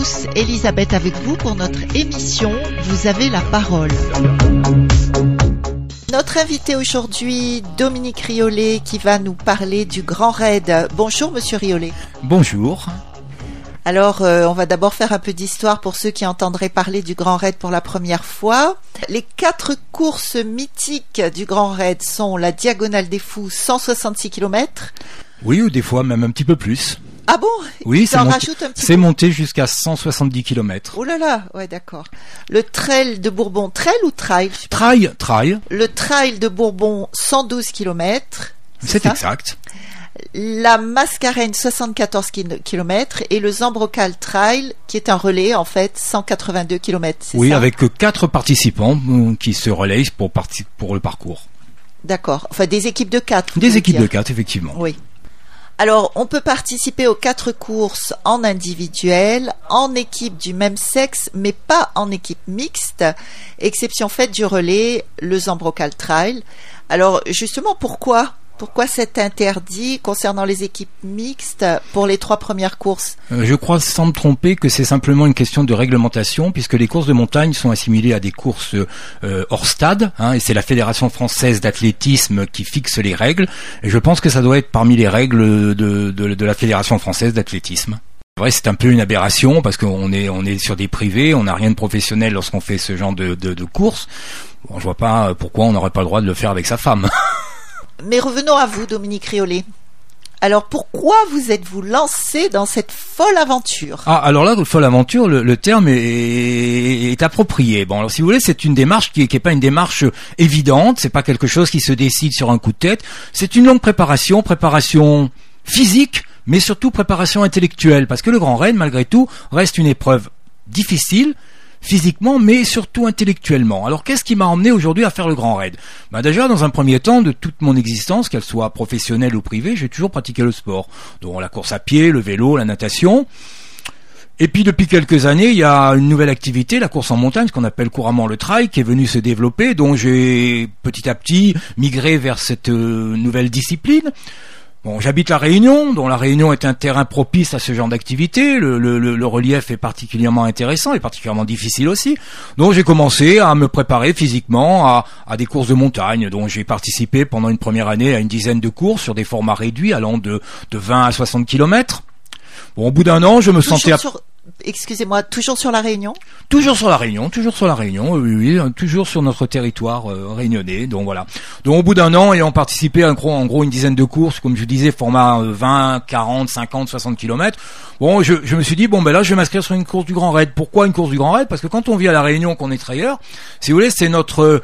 tous, Elisabeth avec vous pour notre émission Vous avez la parole. Notre invité aujourd'hui, Dominique Riolet, qui va nous parler du Grand Raid. Bonjour, monsieur Riolet. Bonjour. Alors, euh, on va d'abord faire un peu d'histoire pour ceux qui entendraient parler du Grand Raid pour la première fois. Les quatre courses mythiques du Grand Raid sont la Diagonale des Fous, 166 km. Oui, ou des fois même un petit peu plus. Ah bon? Oui, Ça c'est monté, rajoute un petit c'est peu. monté jusqu'à 170 km. Oh là là, ouais d'accord. Le Trail de Bourbon, Trail ou Trail? Trail, trail, Le Trail de Bourbon, 112 km. c'est exact. La Mascarène, 74 km. Et le Zambrocal Trail, qui est un relais, en fait, 182 km. Oui, ça? avec euh, quatre participants euh, qui se relayent pour, le parcours. D'accord. Enfin, des équipes de quatre. Des équipes dire. de quatre, effectivement. Oui. Alors, on peut participer aux quatre courses en individuel, en équipe du même sexe, mais pas en équipe mixte, exception faite du relais, le Zambrocal Trail. Alors, justement, pourquoi Pourquoi cet interdit concernant les équipes mixtes pour les trois premières courses? Euh, Je crois sans me tromper que c'est simplement une question de réglementation puisque les courses de montagne sont assimilées à des courses euh, hors stade hein, et c'est la Fédération française d'athlétisme qui fixe les règles et je pense que ça doit être parmi les règles de, de, la Fédération française d'athlétisme. C'est un peu une aberration parce qu'on est on est sur des privés, on n'a rien de professionnel lorsqu'on fait ce genre de, de, de courses. Bon, je vois pas pourquoi on n'aurait pas le droit de le faire avec sa femme. Mais revenons à vous, Dominique Riolet. Alors, pourquoi vous êtes-vous lancé dans cette folle aventure? Ah, alors là, folle aventure, le, terme est, approprié. Bon, alors si vous voulez, c'est une démarche qui, qui est pas une démarche évidente. C'est pas quelque chose qui se décide sur un coup de tête. C'est une longue préparation, préparation physique, mais surtout préparation intellectuelle, parce que le Grand Raid, malgré tout, reste une épreuve difficile physiquement, mais surtout intellectuellement. Alors, qu'est-ce qui m'a emmené aujourd'hui à faire le Grand Raid? Bah Déjà, dans un premier temps, de toute mon existence, qu'elle soit professionnelle ou privée, j'ai toujours pratiqué le sport, dont la course à pied, le vélo, la natation. Et puis depuis quelques années, il y a une nouvelle activité, la course en montagne, ce qu'on appelle couramment le trail, qui est venu se développer, dont j'ai petit à petit migré vers cette euh, nouvelle discipline. Bon, j'habite la Réunion, dont la Réunion est un terrain propice à ce genre d'activité. Le, le- le- relief est particulièrement intéressant et particulièrement difficile aussi. Donc j'ai commencé à me préparer physiquement à, à des courses de montagne. dont j'ai participé pendant une première année à une dizaine de courses sur des formats réduits allant de, de 20 à 60 kilomètres. Bon, au bout d'un an, je me sentais Toujours à- sur, excusez-moi, toujours sur la Réunion? Toujours sur la Réunion, toujours sur la Réunion, oui, oui, oui, toujours sur notre territoire euh, réunionnais. Donc voilà. Donc au bout d'un an, ayant participé à en gros, en gros une dizaine de courses, comme je disais, format euh, 20, 40, 50, 60 kilomètres. Bon, je, je me suis dit bon ben là, je vais m'inscrire sur une course du Grand Raid. Pourquoi une course du Grand Raid? Parce que quand on vit à la Réunion, qu'on est trailleur, si vous voulez, c'est notre euh,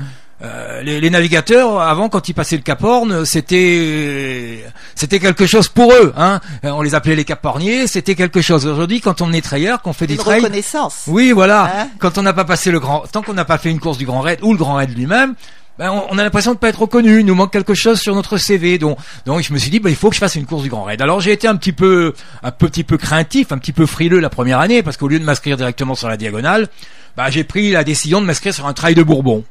les, les navigateurs avant quand ils passaient le Cap Horn c'était c'était quelque chose pour eux hein on les appelait les caporniers c'était quelque chose aujourd'hui quand on est trailleur qu'on fait des Une trails reconnaissance. oui, voilà. Hein Quand on n'a pas passé le grand, tant qu'on n'a pas fait une course du Grand Raid ou le Grand Raid lui-même, ben on, on a l'impression de pas être reconnu. Il nous manque quelque chose sur notre CV. Donc, donc je me suis dit, ben, il faut que je fasse une course du Grand Raid. Alors j'ai été un petit peu, un petit peu craintif, un petit peu frileux la première année parce qu'au lieu de m'inscrire directement sur la diagonale, ben, j'ai pris la décision de m'inscrire sur un trail de Bourbon.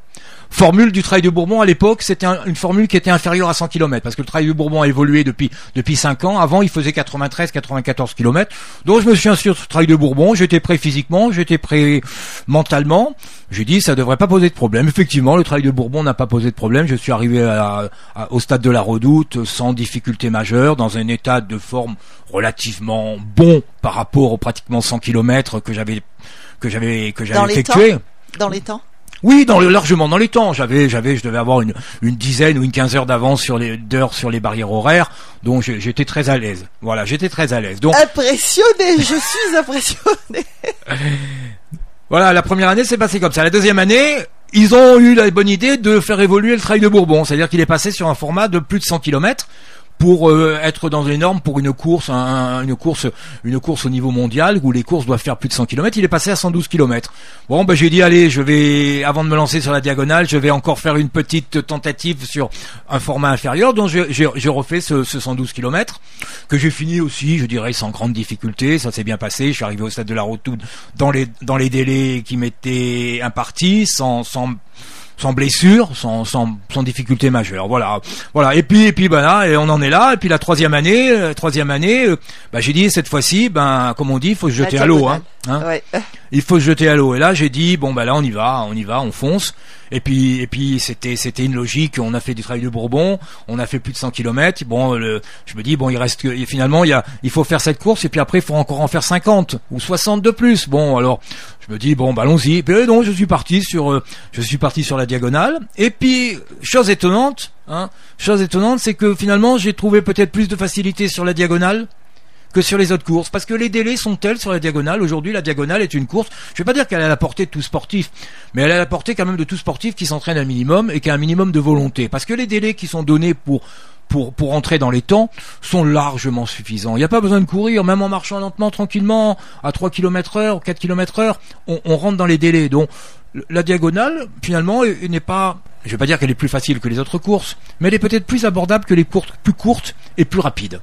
Formule du trail de Bourbon à l'époque, c'était un- une formule qui était inférieure à 100 km parce que le trail de Bourbon a évolué depuis depuis 5 ans. Avant, il faisait 93 94 km. Donc je me suis inscrit sur ce trail de Bourbon, j'étais prêt physiquement, j'étais prêt mentalement. J'ai dit ça devrait pas poser de problème. Effectivement, le trail de Bourbon n'a pas posé de problème. Je suis arrivé à- à- au stade de la Redoute sans difficulté majeure dans un état de forme relativement bon par rapport aux pratiquement 100 km que j'avais que j'avais que j'avais effectué. temps? Dans les temps? Oui, dans le, largement dans les temps. J'avais, j'avais, je devais avoir une, une dizaine ou une quinze heures d'avance sur les d'heures sur les barrières horaires, donc j'étais très à l'aise. Voilà, j'étais très à l'aise. Donc Impressionné, je suis impressionné. voilà, la première année s'est passée comme ça. La deuxième année, ils ont eu la bonne idée de faire évoluer le trail de Bourbon, c'est-à-dire qu'il est passé sur un format de plus de 100 km pour euh, être dans les normes pour une course, un- une course, une course au niveau mondial où les courses doivent faire plus de 100 km. Il est passé à 112 km. Bon, ben j'ai dit allez, je vais, avant de me lancer sur la diagonale, je vais encore faire une petite tentative sur un format inférieur. Donc j'ai- refait ce, ce 112 km que j'ai fini aussi, je dirais, sans grande difficulté. Ça s'est bien passé. Je suis arrivé au stade de la Route dans les dans les délais qui m'étaient impartis, sans sans sans blessure, sans, sans, sans difficulté majeure. Voilà, voilà. Et puis, et puis, ben là, et on en est là. Et puis la troisième année, euh, troisième année, euh, ben, j'ai dit cette fois-ci, ben, comme on dit, il faut se La jeter à l'eau. Hein. Hein. Ouais. Il faut se jeter à l'eau. Et là, j'ai dit bon bah là on y va, on y va, on fonce. Et puis et puis c'était c'était une logique. On a fait du travail de Bourbon, on a fait plus de 100 km. Bon, le, je me dis bon il reste que finalement il y a il faut faire cette course et puis après il faut encore en faire 50 ou 60 de plus. Bon alors je me dis bon bah allons-y. Et puis donc je suis parti sur euh, je suis parti sur la diagonale. Et puis chose étonnante, hein, chose étonnante, c'est que finalement j'ai trouvé peut-être plus de facilité sur la diagonale que sur les autres courses, parce que les délais sont tels sur la diagonale. Aujourd'hui, la diagonale est une course. Je vais pas dire qu'elle a la portée de tout sportif, mais elle a la portée quand même de tout sportif qui s'entraîne un minimum et qui a un minimum de volonté, parce que les délais qui sont donnés pour pour, pour entrer dans les temps sont largement suffisants. Il n'y a pas besoin de courir, même en marchant lentement, tranquillement, à 3 km heure, 4 km heure, on, on rentre dans les délais. Donc, la diagonale, finalement, n'est pas, je vais pas dire qu'elle est plus facile que les autres courses, mais elle est peut-être plus abordable que les courses plus courtes et plus rapides.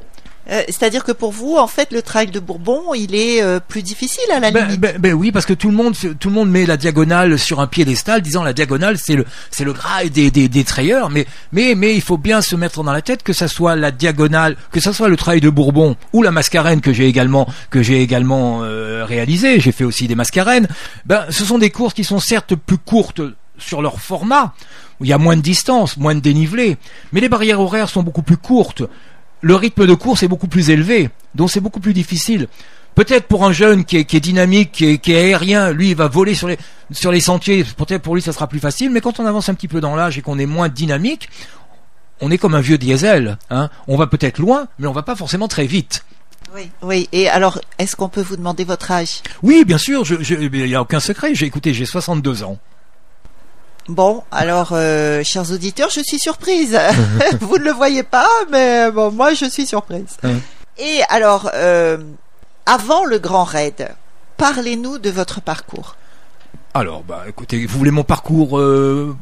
Euh, C'est-à-dire que pour vous, en fait, le trail de Bourbon, il est euh, plus difficile à la Ben, limite. ben- ben oui, parce que tout le monde, tout le monde met la diagonale sur un piédestal, disant la diagonale c'est le, c'est le gras des, des, des trayeurs. Mais, mais, mais il faut bien se mettre dans la tête que ça soit la diagonale, que ça soit le trail de Bourbon ou la mascarène que j'ai également, que j'ai également euh, réalisé. J'ai fait aussi des mascarènes. Ben, ce sont des courses qui sont certes plus courtes sur leur format, il y a moins de distance, moins de dénivelé, mais les barrières horaires sont beaucoup plus courtes. Le rythme de course est beaucoup plus élevé, donc c'est beaucoup plus difficile. Peut-être pour un jeune qui est, qui est dynamique, qui est, qui est aérien, lui il va voler sur les, sur les sentiers, peut-être pour lui ça sera plus facile, mais quand on avance un petit peu dans l'âge et qu'on est moins dynamique, on est comme un vieux diesel. Hein. On va peut-être loin, mais on va pas forcément très vite. Oui. Oui. Et alors, est-ce qu'on peut vous demander votre âge? Oui, bien sûr, je- je- il n'y a aucun secret. J'ai écouté, j'ai 62 ans. Bon, alors, euh, chers auditeurs, je suis surprise. vous ne le voyez pas, mais bon, moi, je suis surprise. Et alors, euh, avant le Grand Raid, parlez-nous de votre parcours Alors, bah, écoutez, vous voulez mon parcours euh,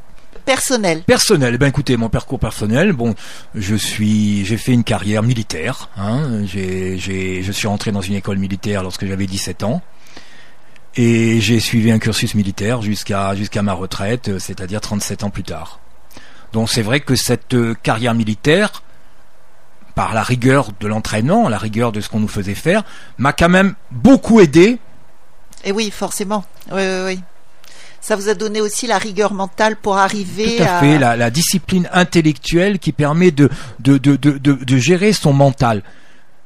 personnel. personnel Ben, écoutez, mon parcours personnel. Bon, je suis, j'ai fait une carrière militaire. Hein, j'ai, je suis rentré dans une école militaire lorsque j'avais 17 ans. Et j'ai suivi un cursus militaire jusqu'à jusqu'à ma retraite, euh, c'est-à-dire 37 ans plus tard. Donc c'est vrai que cette euh, carrière militaire, par la rigueur de l'entraînement, la rigueur de ce qu'on nous faisait faire, m'a quand même beaucoup aidé Et oui, forcément. Oui, oui, oui. Ça vous a donné aussi la rigueur mentale pour arriver Tout à fait, la, la discipline intellectuelle qui permet de, de, de, de gérer son mental.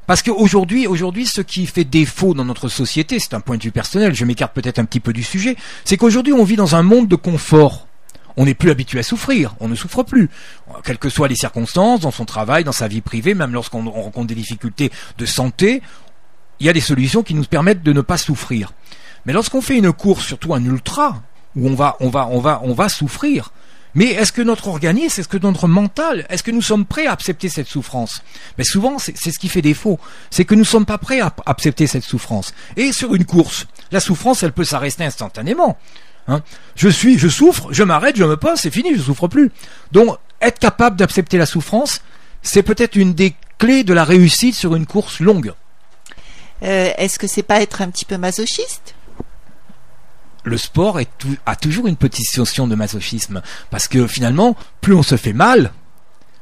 Parce qu'aujourd'hui, aujourd'hui, ce qui fait défaut dans notre société, c'est un point de vue personnel, je m'écarte peut-être un petit peu du sujet, c'est qu'aujourd'hui on vit dans un monde de confort. On n'est plus habitué à souffrir, on ne souffre plus. Quelles que soient les circonstances, dans son travail, dans sa vie privée, même lorsqu'on on rencontre des difficultés de santé, il y a des solutions qui nous permettent de ne pas souffrir. Mais lorsqu'on fait une course, surtout un ultra, où on va, on va, on va, on va souffrir. Mais est-ce que notre organisme, est-ce que notre mental, est-ce que nous sommes prêts à accepter cette souffrance? Mais souvent, c'est ce qui fait défaut. C'est que nous ne sommes pas prêts à accepter cette souffrance. Et sur une course, la souffrance, elle peut s'arrêter instantanément. Hein je suis, je souffre, je m'arrête, je me pose, c'est fini, je souffre plus. Donc, être capable d'accepter la souffrance, c'est peut-être une des clés de la réussite sur une course longue. Euh, Est-ce que c'est pas être un petit peu masochiste? Le sport a toujours une petite notion de masochisme. Parce que finalement, plus on se fait mal,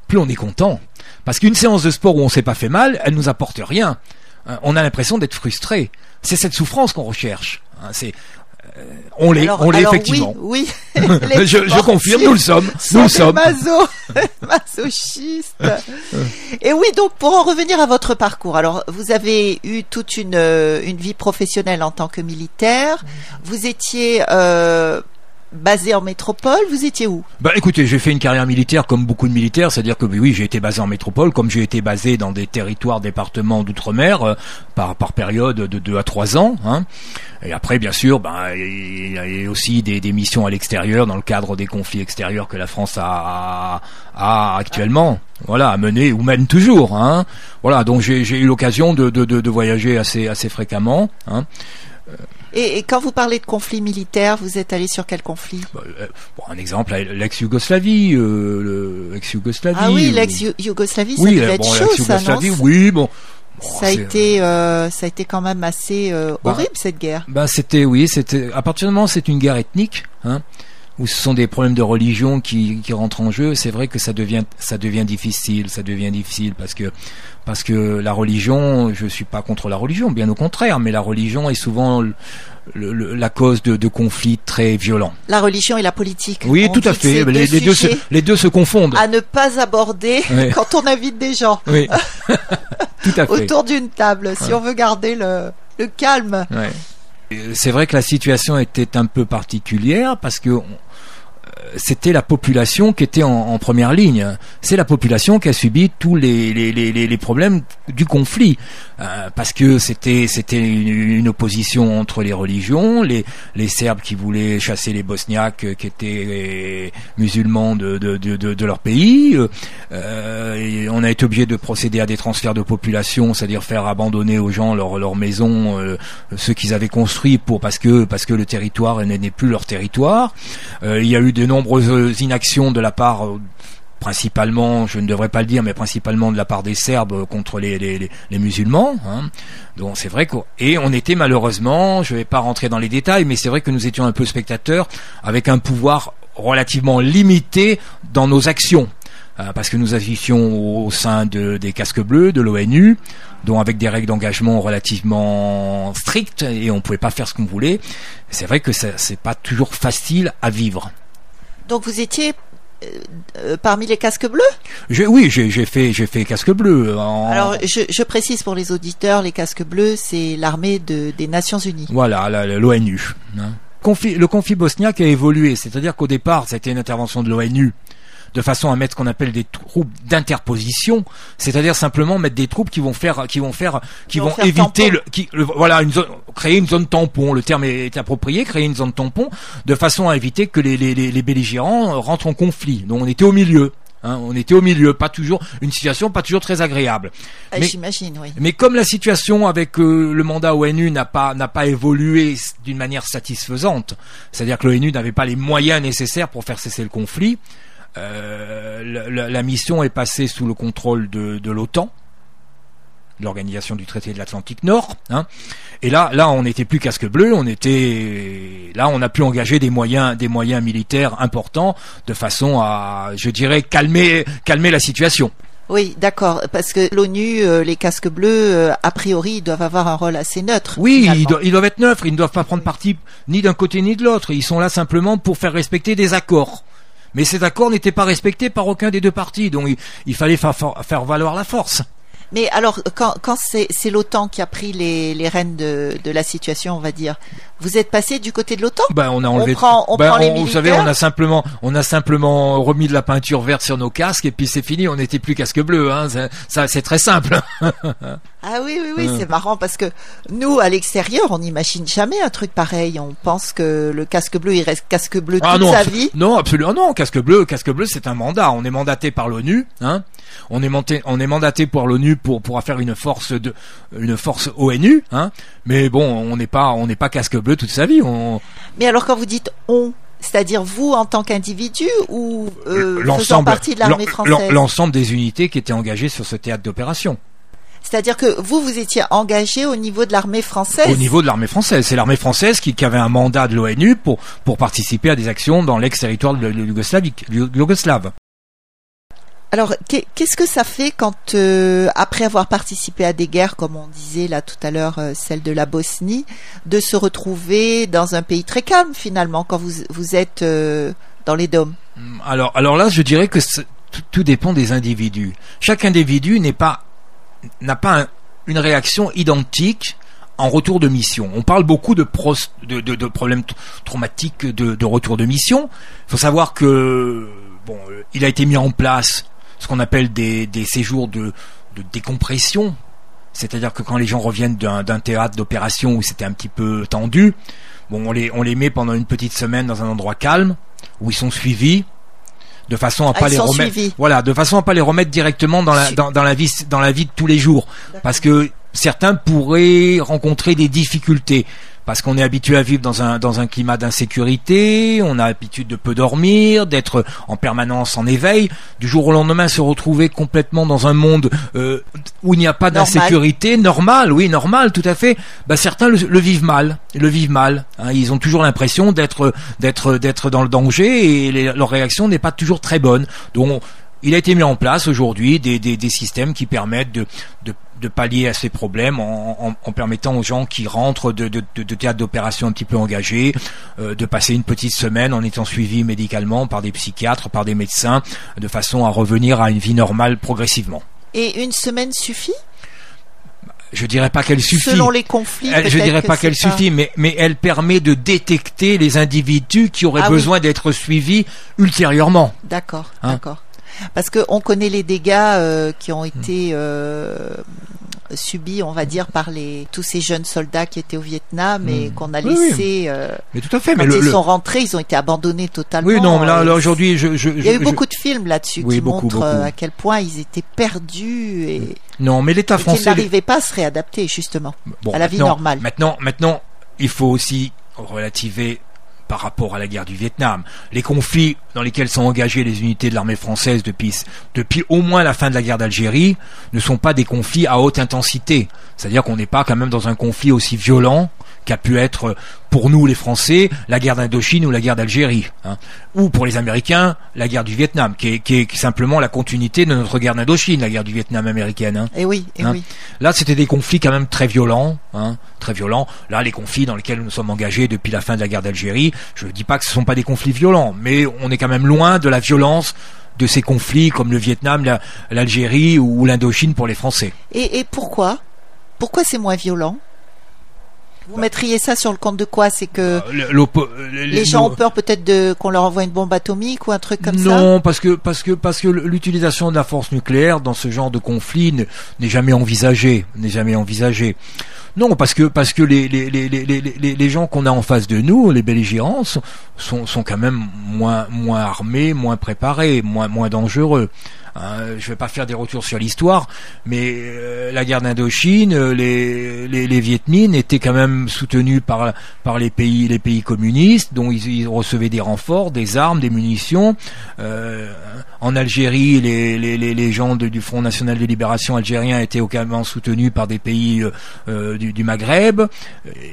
plus on est content. Parce qu'une séance de sport où on s'est pas fait mal, elle nous apporte rien. Hein, On a l'impression d'être frustré. C'est cette souffrance qu'on recherche. Hein, on l'est, on l'est effectivement. Oui, oui. je, je confirme, nous le sommes. Nous le sommes. maso- masochistes. Et oui, donc pour en revenir à votre parcours, alors vous avez eu toute une, euh, une vie professionnelle en tant que militaire. Vous étiez euh, basé en métropole. Vous étiez où? Bah écoutez, j'ai fait une carrière militaire comme beaucoup de militaires, c'est-à-dire que oui, j'ai été basé en métropole, comme j'ai été basé dans des territoires, départements d'outre-mer euh, par par période de 2 à 3 ans. Hein. Et après, bien sûr, ben, il y a aussi des, missions à l'extérieur dans le cadre des conflits extérieurs que la France a, actuellement. Voilà, à mener ou mène toujours. Hein. Voilà, donc j'ai eu l'occasion de, de, de, voyager assez assez fréquemment. Hein. Et, et quand vous parlez de conflit militaire, vous êtes allé sur quel conflit Bah, euh, bon, un exemple, l'ex-Yougoslavie, euh, le ex-Yougoslavie. Ah oui, ou- l'ex-Yougoslavie, ça devait euh, être bon, chaud, ça, non l'ex-Yougoslavie, oui, bon. Bon, ça a été, euh, ça a été quand même assez euh, Bah, horrible cette guerre. Ben c'était, oui, c'était. À partir du moment où c'est une guerre ethnique, hein, où ce sont des problèmes de religion qui, qui rentrent en jeu, c'est vrai que ça devient ça devient difficile, ça devient difficile parce que parce que la religion, je suis pas contre la religion, bien au contraire, mais la religion est souvent le, le, la cause de, de, conflits très violents. La religion et la politique. Oui, tout à fait. Les, les, deux se, les deux se confondent. À ne pas aborder quand on invite des gens. Oui. tout à fait. Autour d'une table, si on veut garder le, le calme. Ouais. C'est vrai que la situation était un peu particulière parce que c'était la population qui était en, première ligne. C'est la population qui a subi tous les, les, les, les problèmes du conflit, euh, parce que c'était c'était une, une, opposition entre les religions, les, les Serbes qui voulaient chasser les Bosniaques qui étaient musulmans de, de, de, de, leur pays. Euh, on a été obligé de procéder à des transferts de population, c'est-à-dire faire abandonner aux gens leur, leur maison, euh, ceux qu'ils avaient construits pour parce que parce que le territoire n'est plus leur territoire. Euh, il y a eu de nombreuses inactions de la part euh, principalement, je ne devrais pas le dire, mais principalement de la part des Serbes contre les, les, musulmans. Hein. Donc c'est vrai que et on était malheureusement, je ne vais pas rentrer dans les détails, mais c'est vrai que nous étions un peu spectateurs avec un pouvoir relativement limité dans nos actions. Euh, parce que nous agissions au sein de, des casques bleus, de l'ONU, dont avec des règles d'engagement relativement strictes, et on ne pouvait pas faire ce qu'on voulait. C'est vrai que c'est pas toujours facile à vivre. Donc vous étiez euh, euh, parmi les casques bleus je, Oui, j'ai fait, casque bleu. En... Alors, je, je, précise pour les auditeurs, les casques bleus, c'est l'armée de, des Nations Unies. Voilà, l'ONU. Hein. Le conflit bosniaque a évolué, c'est-à-dire qu'au départ, c'était une intervention de l'ONU de façon à mettre ce qu'on appelle des troupes d'interposition, c'est-à-dire simplement mettre des troupes qui vont faire, qui vont faire, qui, vont, éviter le, qui, voilà, une zone, créer une zone tampon. Le terme est approprié, créer une zone tampon, de façon à éviter que les, les, les belligérants rentrent en conflit. Donc on était au milieu. Hein, on était au milieu, pas toujours une situation pas toujours très agréable. Ah, J'imagine, oui. Mais comme la situation avec euh, le mandat ONU n'a pas n'a pas évolué d'une manière satisfaisante, c'est-à-dire que l'ONU n'avait pas les moyens nécessaires pour faire cesser le conflit, euh, la, la, mission est passée sous le contrôle de, de l'OTAN, l'organisation du traité de l'Atlantique Nord. Hein. Et là, là, on n'était plus casque bleu, on était là, on a pu engager des moyens, des moyens militaires importants de façon à, je dirais, calmer, calmer la situation. Oui, d'accord, parce que l'ONU, euh, les casques bleus, euh, a priori, doivent avoir un rôle assez neutre. Oui, ils, ils, doivent être neutres, ils ne doivent pas prendre parti ni d'un côté ni de l'autre. Ils sont là simplement pour faire respecter des accords. Mais cet accord n'était pas respecté par aucun des deux partis, donc il, fallait faire valoir la force. Mais alors, quand, quand c'est l'OTAN qui a pris les, les rênes de, de, la situation, on va dire, vous êtes passé du côté de l'OTAN? Ben on a enlevé. On prend, on ben, prend les on, militaires. Vous savez, on a simplement, on a simplement remis de la peinture verte sur nos casques et puis c'est fini. On n'était plus casque bleu. Hein. Ça, c'est très simple. ah oui, oui, oui, c'est marrant parce que nous, à l'extérieur, on n'imagine jamais un truc pareil. On pense que le casque bleu, il reste casque bleu ah toute non, sa vie. Non, absolument non. Casque bleu, casque bleu, c'est un mandat. On est mandaté par l'ONU. Hein. On est, monté, on est mandaté par l'ONU pour pour faire une force de une force ONU. Hein. Mais bon, on n'est pas on n'est pas casque bleu toute sa vie. On... Mais alors quand vous dites on, c'est-à-dire vous en tant qu'individu ou euh, faisant partie de l'armée française L'ensemble des unités qui étaient engagées sur ce théâtre d'opération. C'est-à-dire que vous, vous étiez engagé au niveau de l'armée française Au niveau de l'armée française. C'est l'armée française qui, qui, avait un mandat de l'ONU pour, pour participer à des actions dans l'ex-territoire de Yougoslave. Alors, qu'est-ce que ça fait quand, euh, après avoir participé à des guerres, comme on disait là tout à l'heure, euh, celle de la Bosnie, de se retrouver dans un pays très calme finalement, quand vous, vous êtes euh, dans les dômes? Alors, alors là, je dirais que tout dépend des individus. Chaque individu pas n'a pas un, une réaction identique en retour de mission. On parle beaucoup de problèmes traumatiques de, de, retour de mission. Il faut savoir que bon, il a été mis en place ce qu'on appelle des, des séjours de, de décompression. C'est-à-dire que quand les gens reviennent d'un théâtre d'opération où c'était un petit peu tendu, bon, on les, on les met pendant une petite semaine dans un endroit calme où ils sont suivis de façon à ah, pas les remettre suivis. voilà de façon à pas les remettre directement dans la dans, dans la vie dans la vie de tous les jours parce que certains pourraient rencontrer des difficultés parce qu'on est habitué à vivre dans un dans un climat d'insécurité, on a l'habitude de peu dormir, d'être en permanence en éveil, du jour au lendemain se retrouver complètement dans un monde euh, où il n'y a pas d'insécurité, normal. oui, normal, tout à fait. Bah, certains le, vivent mal, le vivent mal. Hein. ils ont toujours l'impression d'être d'être d'être dans le danger et leur réaction n'est pas toujours très bonne. Donc il a été mis en place aujourd'hui des, des, des, systèmes qui permettent de, de, de, pallier à ces problèmes en, en, en, permettant aux gens qui rentrent de, de, de théâtres d'opération un petit peu engagés euh, de passer une petite semaine en étant suivis médicalement par des psychiatres, par des médecins, de façon à revenir à une vie normale progressivement. Et une semaine suffit? Je dirais pas qu'elle suffit. Selon les conflits. Elle, je dirais pas qu'elle suffit, mais, mais elle permet de détecter les individus qui auraient ah besoin d'être suivis ultérieurement. D'accord, hein d'accord. Parce qu'on connaît les dégâts euh, qui ont été euh, subis, on va dire, par les tous ces jeunes soldats qui étaient au Vietnam et hmm. qu'on a laissé. Euh, mais tout à fait. Quand mais ils sont rentrés, ils ont été abandonnés totalement. Oui, non, là, aujourd'hui, je, je, il y a eu beaucoup de films là-dessus qui montrent à quel point ils étaient perdus et. Non, mais l'État français. Ils n'arrivaient pas à se réadapter justement à la vie normale. Maintenant, maintenant, il faut aussi relativer par rapport à la guerre du Vietnam. Les conflits dans lesquels sont engagées les unités de l'armée française depuis, depuis au moins la fin de la guerre d'Algérie ne sont pas des conflits à haute intensité. C'est-à-dire qu'on n'est pas quand même dans un conflit aussi violent qu'a pu être pour nous les Français la guerre d'Indochine ou la guerre d'Algérie, hein. ou pour les Américains la guerre du Vietnam, qui est, qui est simplement la continuité de notre guerre d'Indochine, la guerre du Vietnam américaine. Hein. Et oui, et hein. oui. Là, c'était des conflits quand même très violents, très violents. Là, les conflits dans lesquels nous sommes engagés depuis la fin de la guerre d'Algérie, je ne dis pas que ce ne sont pas des conflits violents, mais on est quand même loin de la violence de ces conflits comme le Vietnam, l'Algérie ou l'Indochine pour les Français. Et, et pourquoi? Pourquoi c'est moins violent? Vous mettriez ça sur le compte de quoi? C'est que bah, les gens ont peur peut-être de qu'on leur envoie une bombe atomique ou un truc comme ça? Non, parce que parce que parce que l'utilisation de la force nucléaire dans ce genre de conflit n'est jamais envisagée, n'est jamais envisagée. Non, parce que parce que les gens qu'on a en face de nous, les belligérants, sont quand même moins armés, moins préparés, moins dangereux. Hein, je vais pas faire des retours sur l'histoire, mais euh, la guerre d'Indochine, euh, les, les, les Viet Minh étaient quand même soutenus par, les pays les pays communistes, dont ils, recevaient des renforts, des armes, des munitions. Euh, en Algérie, les, les, les gens du Front National de Libération algérien étaient également soutenus par des pays du, du, Maghreb.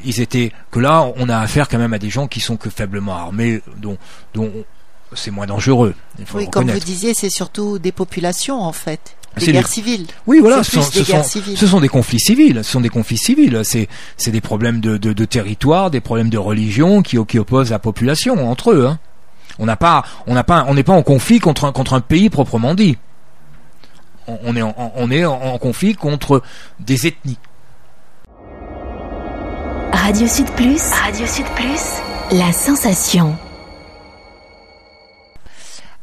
Ils étaient que là, on a affaire quand même à des gens qui sont que faiblement armés, dont, dont c'est moins dangereux. oui, comme vous disiez, c'est surtout des populations en fait. Des guerres civiles. Oui, voilà, ce sont, ce, sont, ce sont, des conflits civils. Ce sont des conflits civils. C'est, c'est des problèmes de, de, de, territoire, des problèmes de religion qui, qui opposent la population entre eux. Hein. On n'a pas, on n'a pas, on n'est pas en conflit contre un, contre un pays proprement dit. On, est, en, on est en conflit contre des ethnies. Radio Sud Plus. Radio Sud Plus. La sensation.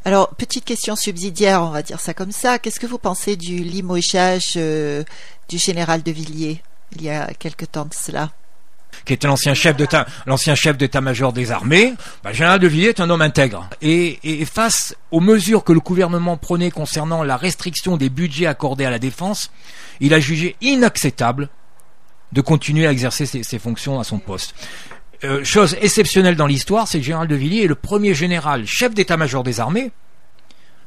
Alors, petite question subsidiaire, on va dire ça comme ça. Qu'est-ce que vous pensez du limogeage euh, du général de Villiers il y a quelque temps de cela qui était l'ancien chef de l'ancien chef d'état-major des armées, bah, le général de Villiers est un homme intègre. Et, et, face aux mesures que le gouvernement prenait concernant la restriction des budgets accordés à la défense, il a jugé inacceptable de continuer à exercer ses, fonctions à son poste. Euh, chose exceptionnelle dans l'histoire, c'est que le général de Villiers est le premier général chef d'état-major des armées.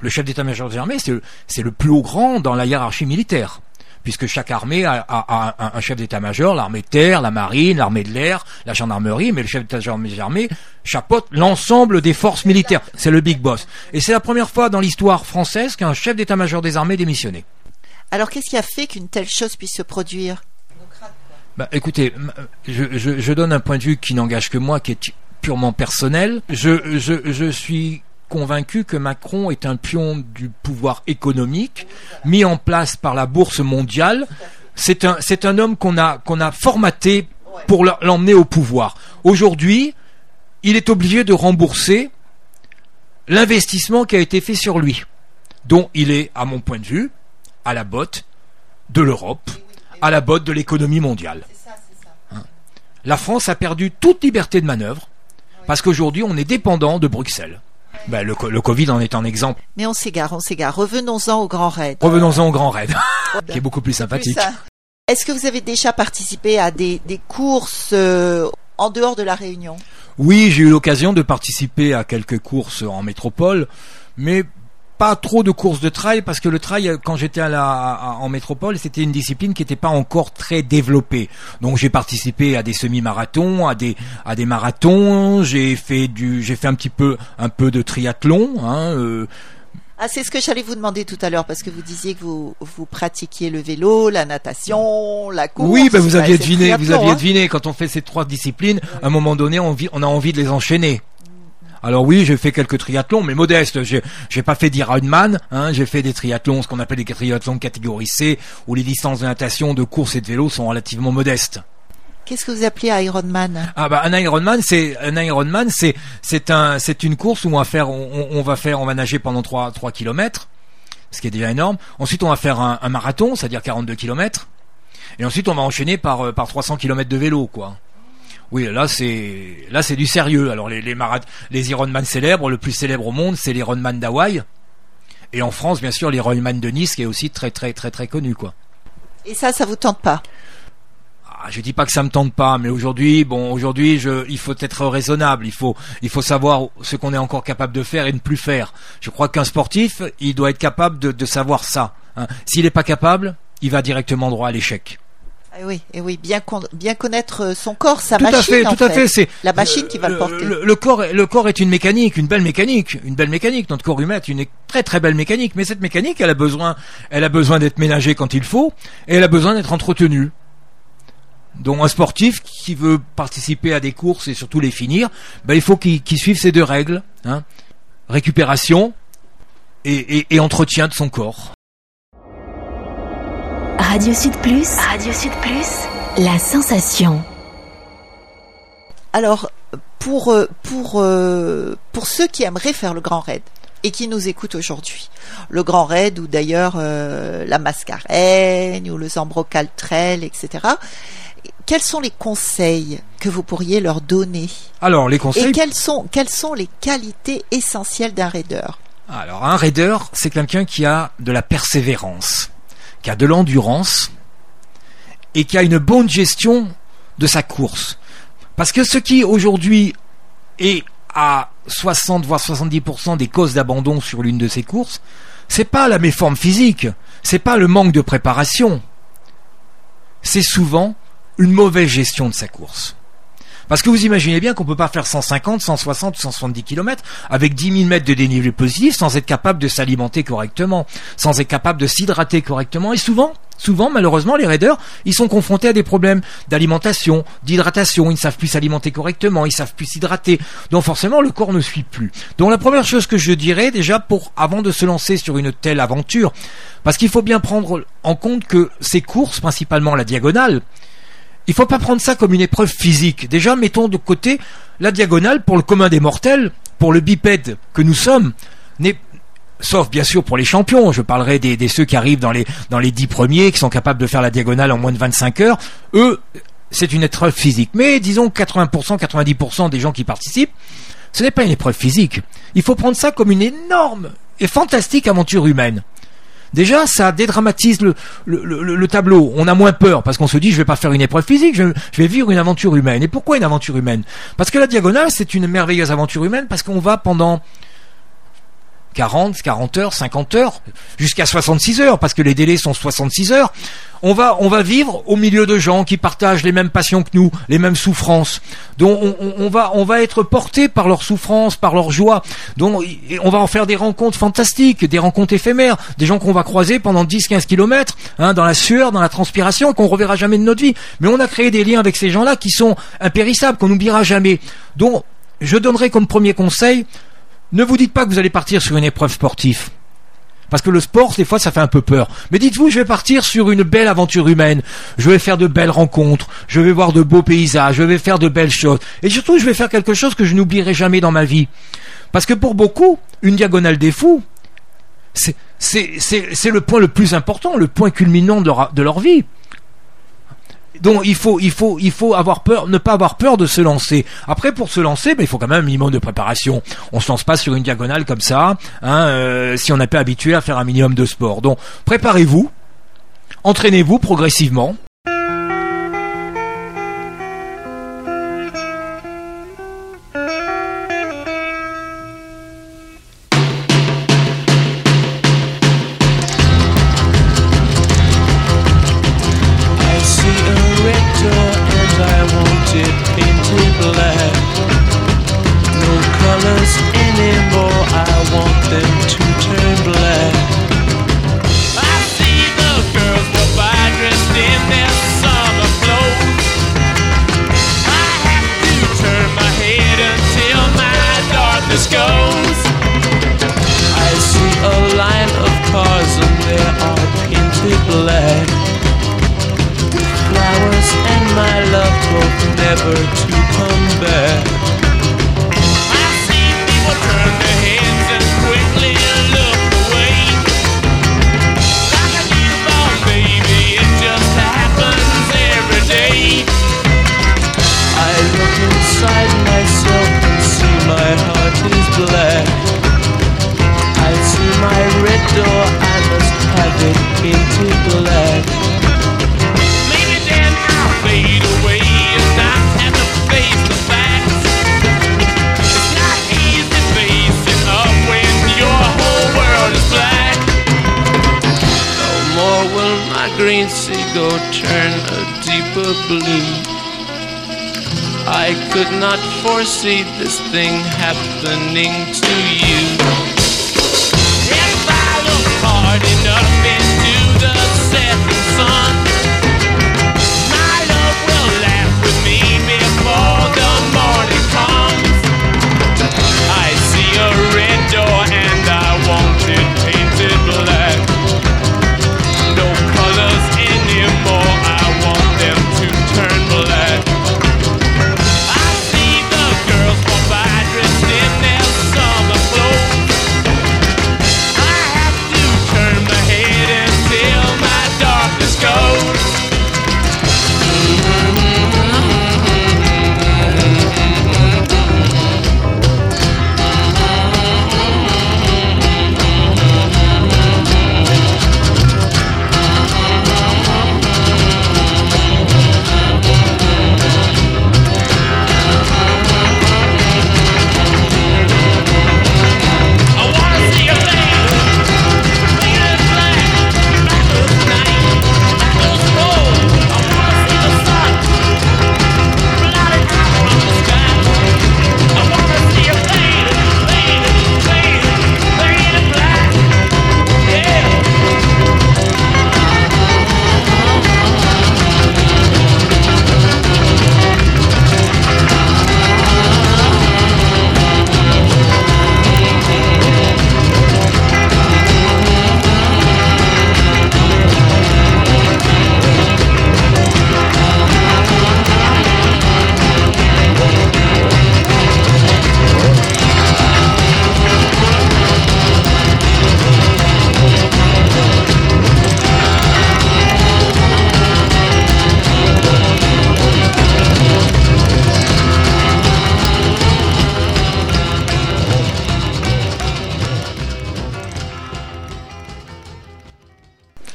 Le chef d'état-major des armées, c'est le, plus haut grand dans la hiérarchie militaire puisque chaque armée a, un chef d'état-major, l'armée de terre, la marine, l'armée de l'air, la gendarmerie, mais le chef d'état-major des armées chapeaute l'ensemble des forces militaires. C'est le big boss. Et c'est la première fois dans l'histoire française qu'un chef d'état-major des armées démissionné. Alors qu'est-ce qui a fait qu'une telle chose puisse se produire? Bah, écoutez, je, donne un point de vue qui n'engage que moi, qui est purement personnel. Je, je, suis convaincu que Macron est un pion du pouvoir économique mis en place par la bourse mondiale. C'est un, c'est un homme qu'on a, qu'on a formaté pour l'emmener au pouvoir. Aujourd'hui, il est obligé de rembourser l'investissement qui a été fait sur lui, dont il est, à mon point de vue, à la botte de l'Europe, à la botte de l'économie mondiale. Hein. la France a perdu toute liberté de manœuvre parce qu'aujourd'hui on est dépendant de Bruxelles. Ben, le, Covid en est un exemple. Mais on s'égare, on s'égare. Revenons-en au Grand Raid. Revenons-en au Grand Raid, qui est beaucoup plus sympathique. Est-ce que vous avez déjà participé à des, courses euh, en dehors de la Réunion? Oui, j'ai eu l'occasion de participer à quelques courses en métropole, mais pas trop de courses de trail parce que le trail quand j'étais à la en métropole c'était une discipline qui n'était pas encore très développée donc j'ai participé à des semi-marathons à des à des marathons j'ai fait du j'ai fait un petit peu un peu de triathlon hein, euh, ah, c'est ce que j'allais vous demander tout à l'heure parce que vous disiez que vous, vous pratiquiez le vélo, la natation, la course. Oui, ben vous aviez deviné, vous aviez hein. deviné quand on fait ces trois disciplines, à un moment donné, on, on a envie de les enchaîner. Alors oui, j'ai fait quelques triathlons, mais modestes. J'ai, j'ai pas fait d'Ironman, hein. J'ai fait des triathlons, ce qu'on appelle des triathlons de catégorie C, où les distances de natation, de course et de vélo sont relativement modestes. Qu'est-ce que vous appelez Ironman? Ah bah un Ironman, c'est un Ironman, c'est c'est un c'est une course où on va faire on, va faire on va nager pendant 3 3 kilomètres, ce qui est déjà énorme. Ensuite, on va faire un, marathon, c'est-à-dire 42 kilomètres. Et ensuite, on va enchaîner par euh, par 300 kilomètres de vélo, quoi. Oui, là c'est là c'est du sérieux. Alors les les, les Ironman célèbres, le plus célèbre au monde, c'est l'Ironman d'Hawaï. Et en France, bien sûr, l'Ironman de Nice qui est aussi très très très très connu quoi. Et ça ça vous tente pas? Ah, je dis pas que ça me tente pas, mais aujourd'hui, bon, aujourd'hui, je, il faut être raisonnable. Il faut, il faut savoir ce qu'on est encore capable de faire et ne plus faire. Je crois qu'un sportif, il doit être capable de, de savoir ça. Hein. S'il n'est pas capable, il va directement droit à l'échec. Ah oui, et oui, bien, bien connaître euh, son corps, sa tout machine. À fait, tout à fait, c'est la machine qui va le, porter. Le, corps, le corps est une mécanique, une belle mécanique, une belle mécanique. Notre corps humain est une très très belle mécanique, mais cette mécanique, elle a besoin, elle a besoin d'être ménagée quand il faut, et elle a besoin d'être entretenue. Donc un sportif qui veut participer à des courses et surtout les finir, ben, il faut qu'il suive ces deux règles hein. récupération et, et entretien de son corps. Radio Sud Plus. Radio Sud Plus. La sensation. Alors, pour, euh, pour, euh, pour ceux qui aimeraient faire le grand raid et qui nous écoutent aujourd'hui, le grand raid ou d'ailleurs euh, la Mascareigne ou le Zambrocal Trail, etc., quels sont les conseils que vous pourriez leur donner? Alors, les conseils. Et quelles sont, quelles sont les qualités essentielles d'un raider Alors, un raider, c'est quelqu'un qui a de la persévérance qui a de l'endurance et qui a une bonne gestion de sa course. Parce que ce qui aujourd'hui est à 60 voire 70% des causes d'abandon sur l'une de ces courses, c'est pas la méforme physique, c'est pas le manque de préparation. C'est souvent une mauvaise gestion de sa course. Parce que vous imaginez bien qu'on peut pas faire 150, 160 170 km avec 10 000 mètres de dénivelé positif sans être capable de s'alimenter correctement, sans être capable de s'hydrater correctement. Et souvent, souvent, malheureusement, les raiders, ils sont confrontés à des problèmes d'alimentation, d'hydratation. Ils ne savent plus s'alimenter correctement, ils ne savent plus s'hydrater. Donc forcément, le corps ne suit plus. Donc la première chose que je dirais déjà pour, avant de se lancer sur une telle aventure, parce qu'il faut bien prendre en compte que ces courses, principalement la diagonale, il faut pas prendre ça comme une épreuve physique. Déjà, mettons de côté la diagonale pour le commun des mortels, pour le bipède que nous sommes, sauf bien sûr pour les champions. Je parlerai des, ceux qui arrivent dans les dans les dix premiers, qui sont capables de faire la diagonale en moins de 25 heures. Eux, c'est une épreuve physique. Mais disons 80%, 90% des gens qui participent, ce n'est pas une épreuve physique. Il faut prendre ça comme une énorme et fantastique aventure humaine. Déjà, ça dédramatise le, tableau. On a moins peur parce qu'on se dit je vais pas faire une épreuve physique, je, je, vais vivre une aventure humaine. Et pourquoi une aventure humaine? Parce que la diagonale, c'est une merveilleuse aventure humaine parce qu'on va pendant 40, 40 heures, 50 heures, jusqu'à 66 heures, parce que les délais sont 66 heures. On va, on va vivre au milieu de gens qui partagent les mêmes passions que nous, les mêmes souffrances. Donc on, va, on va être porté par leurs souffrances, par leur joie. Donc on va en faire des rencontres fantastiques, des rencontres éphémères, des gens qu'on va croiser pendant 10-15 kilomètres, hein, dans la sueur, dans la transpiration, qu'on reverra jamais de notre vie. Mais on a créé des liens avec ces gens-là qui sont impérissables, qu'on n'oubliera jamais. Donc je donnerai comme premier conseil ne vous dites pas que vous allez partir sur une épreuve sportive. Parce que le sport, des fois, ça fait un peu peur. Mais dites-vous, je vais partir sur une belle aventure humaine. Je vais faire de belles rencontres. Je vais voir de beaux paysages. Je vais faire de belles choses. Et surtout, je vais faire quelque chose que je n'oublierai jamais dans ma vie. Parce que pour beaucoup, une diagonale des fous, c'est le point le plus important, le point culminant de leur vie. Donc il faut, il faut, il faut avoir peur, ne pas avoir peur de se lancer. Après, pour se lancer, ben, il faut quand même un minimum de préparation. On se lance pas sur une diagonale comme ça, hein, euh, si on n'est pas habitué à faire un minimum de sport. Donc préparez-vous, entraînez-vous progressivement.